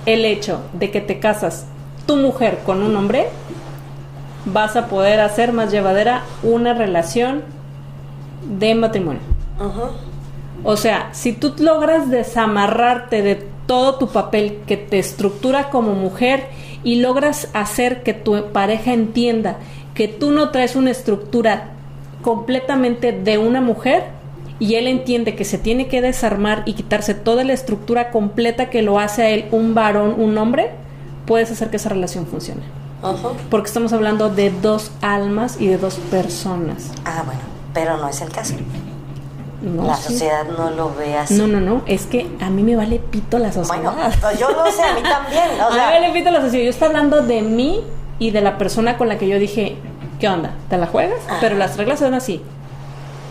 el hecho de que te casas tu mujer con un hombre, vas a poder hacer más llevadera una relación de matrimonio. Ujú. O sea, si tú logras desamarrarte de todo tu papel que te estructura como mujer y logras hacer que tu pareja entienda que tú no traes una estructura completamente de una mujer y él entiende que se tiene que desarmar y quitarse toda la estructura completa que lo hace a él un varón, un hombre, puedes hacer que esa relación funcione. Ujú. Porque estamos hablando de dos almas y de dos personas. Ah, bueno, pero no es el caso. No, la sí. sociedad no lo ve así. No, no, no, es que a mí me vale pito la sociedad. Bueno, yo lo sé, a mí también. O [laughs] a mí sea, me vale pito la sociedad. Yo estoy hablando de mí y de la persona con la que yo dije, ¿qué onda? ¿Te la juegas? Ajá. Pero las reglas son así.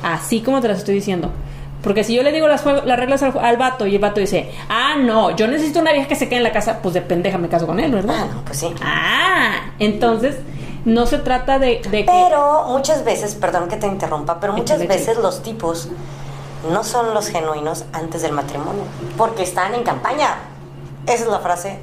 Así como te las estoy diciendo. Porque si yo le digo las, las reglas al, al vato y el vato dice, ah, no, yo necesito una vieja que se quede en la casa, pues de pendeja me caso con él, ¿verdad? ah, no, pues sí. Ah, entonces no se trata de, de que... Pero muchas veces, perdón que te interrumpa, pero muchas veces los tipos no son los genuinos antes del matrimonio, porque están en campaña. Esa es la frase.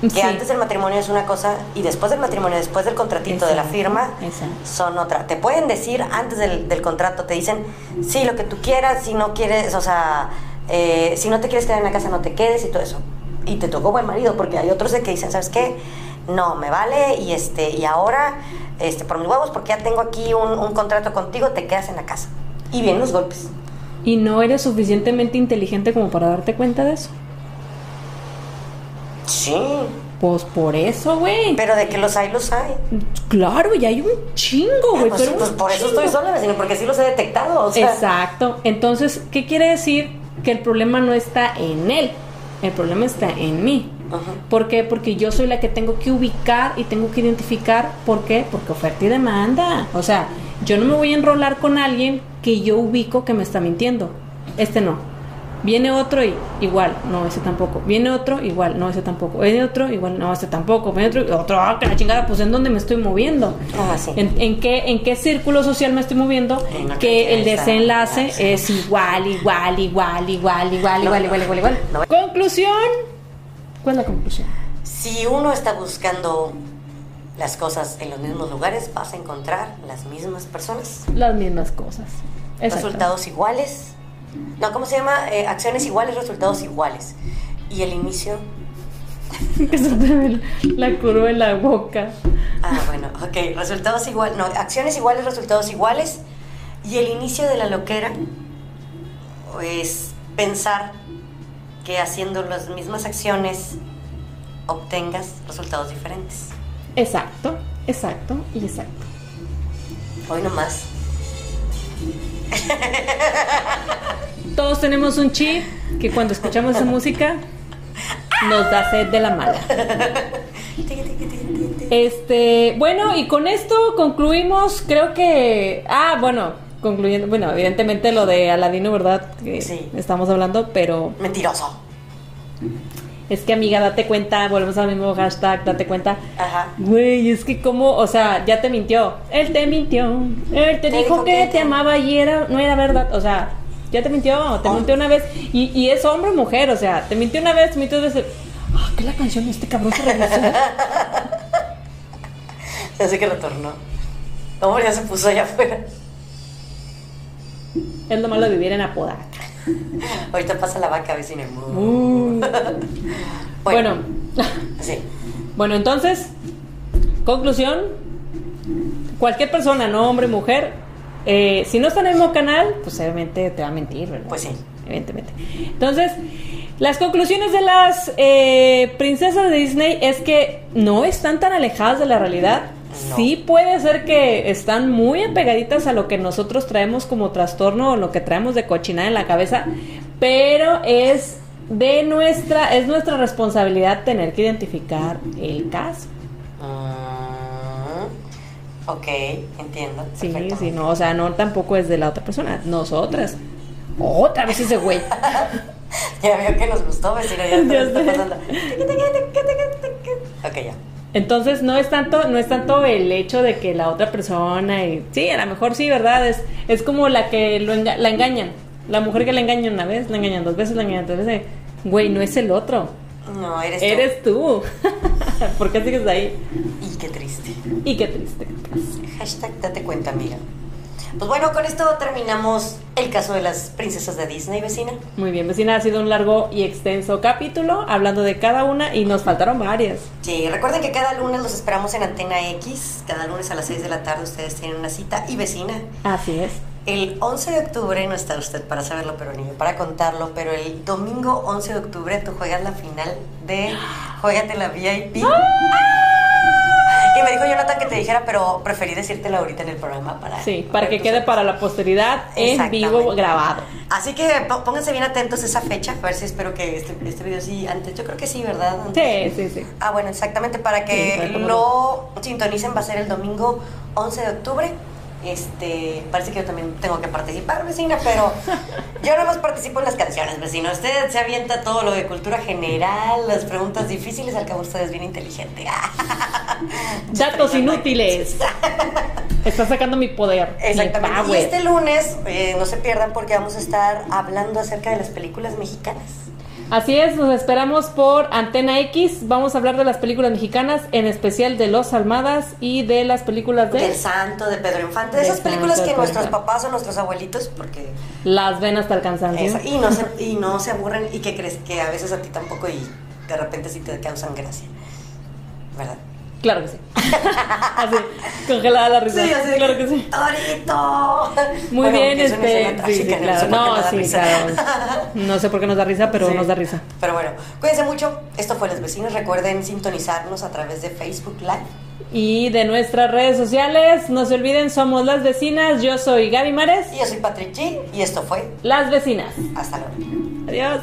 Que Sí. antes del matrimonio es una cosa y después del matrimonio, después del contratito de la firma, exacto. son otra. Te pueden decir antes del, del contrato, te dicen, sí, lo que tú quieras, si no quieres, o sea, eh, si no te quieres quedar en la casa, no te quedes y todo eso. Y te tocó buen marido, porque hay otros de que dicen, ¿sabes qué? No, me vale y este y ahora, este, por mis huevos, porque ya tengo aquí un, un contrato contigo, te quedas en la casa. Y vienen los golpes. Y no eres suficientemente inteligente como para darte cuenta de eso. Sí, Pues por eso, güey. pero de que los hay, los hay. Claro, y hay un chingo, güey. Pues, pues por eso estoy sola, vecino, porque sí los he detectado. O sea, Exacto. Entonces, ¿qué quiere decir? Que el problema no está en él. El problema está en mí. ¿Por qué? Porque yo soy la que tengo que ubicar y tengo que identificar. ¿Por qué? Porque oferta y demanda. O sea, yo no me voy a enrolar con alguien que yo ubico que me está mintiendo. Este no. Viene otro y igual, no, ese tampoco. Viene otro, igual, no, ese tampoco. Viene otro, igual, no, ese tampoco. Viene otro, y otro, ah, que la chingada, pues en dónde me estoy moviendo. Ah, sí. ¿En, en qué, ¿En qué círculo social me estoy moviendo? Que el desenlace ah, es igual, igual, igual, igual, igual, No, igual, igual, igual, igual. Conclusión. ¿Cuál es la conclusión? Si uno está buscando las cosas en los mismos lugares, vas a encontrar las mismas personas. Las mismas cosas. Exacto. Resultados iguales. No, ¿cómo se llama? Eh, acciones iguales, resultados iguales. Y el inicio. [laughs] que se te ve la curva en la boca. Ah, bueno, ok. Resultados iguales. No, acciones iguales, resultados iguales. Y el inicio de la loquera es pensar que haciendo las mismas acciones obtengas resultados diferentes. Exacto, exacto y exacto. Hoy nomás. Todos tenemos un chip que cuando escuchamos esa música nos da sed de la mala. Este, bueno, y con esto concluimos, creo que, ah, bueno, concluyendo, bueno, evidentemente lo de Aladino, ¿verdad? Que Sí. estamos hablando, pero Mentiroso. es que amiga, date cuenta, volvemos al mismo hashtag, date cuenta. Ajá. Güey, es que como, o sea, ya te mintió. Él te mintió. Él te, dijo, que, te amaba y era, no era verdad. O sea, ya te mintió, te Oh. mintió una vez. Y, y es hombre o mujer, o sea, te mintió una vez, te mintió dos veces. Ah, ¿qué es la canción de este cabrón se regresó? [laughs] Ya sé que retornó. Hombre, ya se puso allá afuera. Es lo malo de vivir en Apodaca. [laughs] Ahorita pasa la vaca, vecino. [laughs] Uh. Bueno, Sí. bueno, entonces, conclusión, cualquier persona, no hombre, mujer, eh, si no está en el mismo canal, pues obviamente te va a mentir, ¿verdad? Pues sí. Evidentemente. Entonces, las conclusiones de las eh, princesas de Disney es que no están tan alejadas de la realidad. No. Sí puede ser que están muy apegaditas a lo que nosotros traemos como trastorno o lo que traemos de cochinada en la cabeza, pero es de nuestra es nuestra responsabilidad tener que identificar el caso. Mm, ok, entiendo. Sí, sí, no, o sea, no tampoco es de la otra persona, nosotras. Otra vez ese güey. [laughs] Ya veo que nos gustó, vecino. Ya, [laughs] Ya está pasando. Ok, ya. Entonces no es tanto, no es tanto el hecho de que la otra persona y sí, a lo mejor sí, verdad, es, es como la que lo enga- la engañan. La mujer que la engañan una vez, la engañan dos veces, la engañan tres veces. Güey, no es el otro. No, eres tú. Eres tú. [laughs] ¿Por qué sigues ahí? Y qué triste. Y qué triste. Hashtag date cuenta, amiga. Pues bueno, con esto terminamos el caso de las princesas de Disney, vecina. Muy bien, vecina, ha sido un largo y extenso capítulo hablando de cada una y nos faltaron varias. Sí, recuerden que cada lunes los esperamos en Antena X. Cada lunes a las 6 de la tarde ustedes tienen una cita. Y vecina, Así es. el 11 de octubre, no está usted para saberlo, pero ni para contarlo, pero el domingo 11 de octubre tú juegas la final de [gasps] Juégate la VIP. Y me dijo Jonathan que te dijera, pero preferí decírtelo ahorita en el programa para... Sí, para que quede para la posteridad en vivo grabado. Así que pónganse bien atentos a esa fecha, a ver si espero que este, este video sí antes, yo creo que sí, ¿verdad? Antes. Sí, sí, sí. Ah, bueno, exactamente, para Sí, que que lo sintonicen va a ser el domingo 11 de octubre. Este, parece que yo también tengo que participar, vecina, pero yo nada más participo en las canciones, vecino. Usted se avienta todo lo de cultura general, las preguntas difíciles, al cabo usted es bien inteligente. [laughs] Datos inútiles. [laughs] Está sacando mi poder. mi Exactamente. Y este lunes, eh, no se pierdan porque vamos a estar hablando acerca de las películas mexicanas. Así es, nos esperamos por Antena X. Vamos a hablar de las películas mexicanas, en especial de Los Almadas y de las películas de Del Santo, de Pedro Infante, de esas películas Santo, que nuestros papás o nuestros abuelitos, porque Las ven hasta el cansancio. Y, no se, y no se aburren y que crees que a veces a ti tampoco y de repente sí te causan gracia. ¿Verdad? Claro que sí. [laughs] así, congelada la risa. así de claro que sí. ¡Torito! Muy Bueno, bien, este. Sí, trágica, sí, no sé claro. No, sí, risa. claro. [laughs] No sé por qué nos da risa, pero Sí. nos da risa. Pero bueno, cuídense mucho. Esto fue Los Vecinos. Recuerden sintonizarnos a través de Facebook Live. Y de nuestras redes sociales, no se olviden, somos las vecinas. Yo soy Gaby Mares. Y yo soy Patrick G. Y esto fue Las vecinas. Hasta luego. Adiós.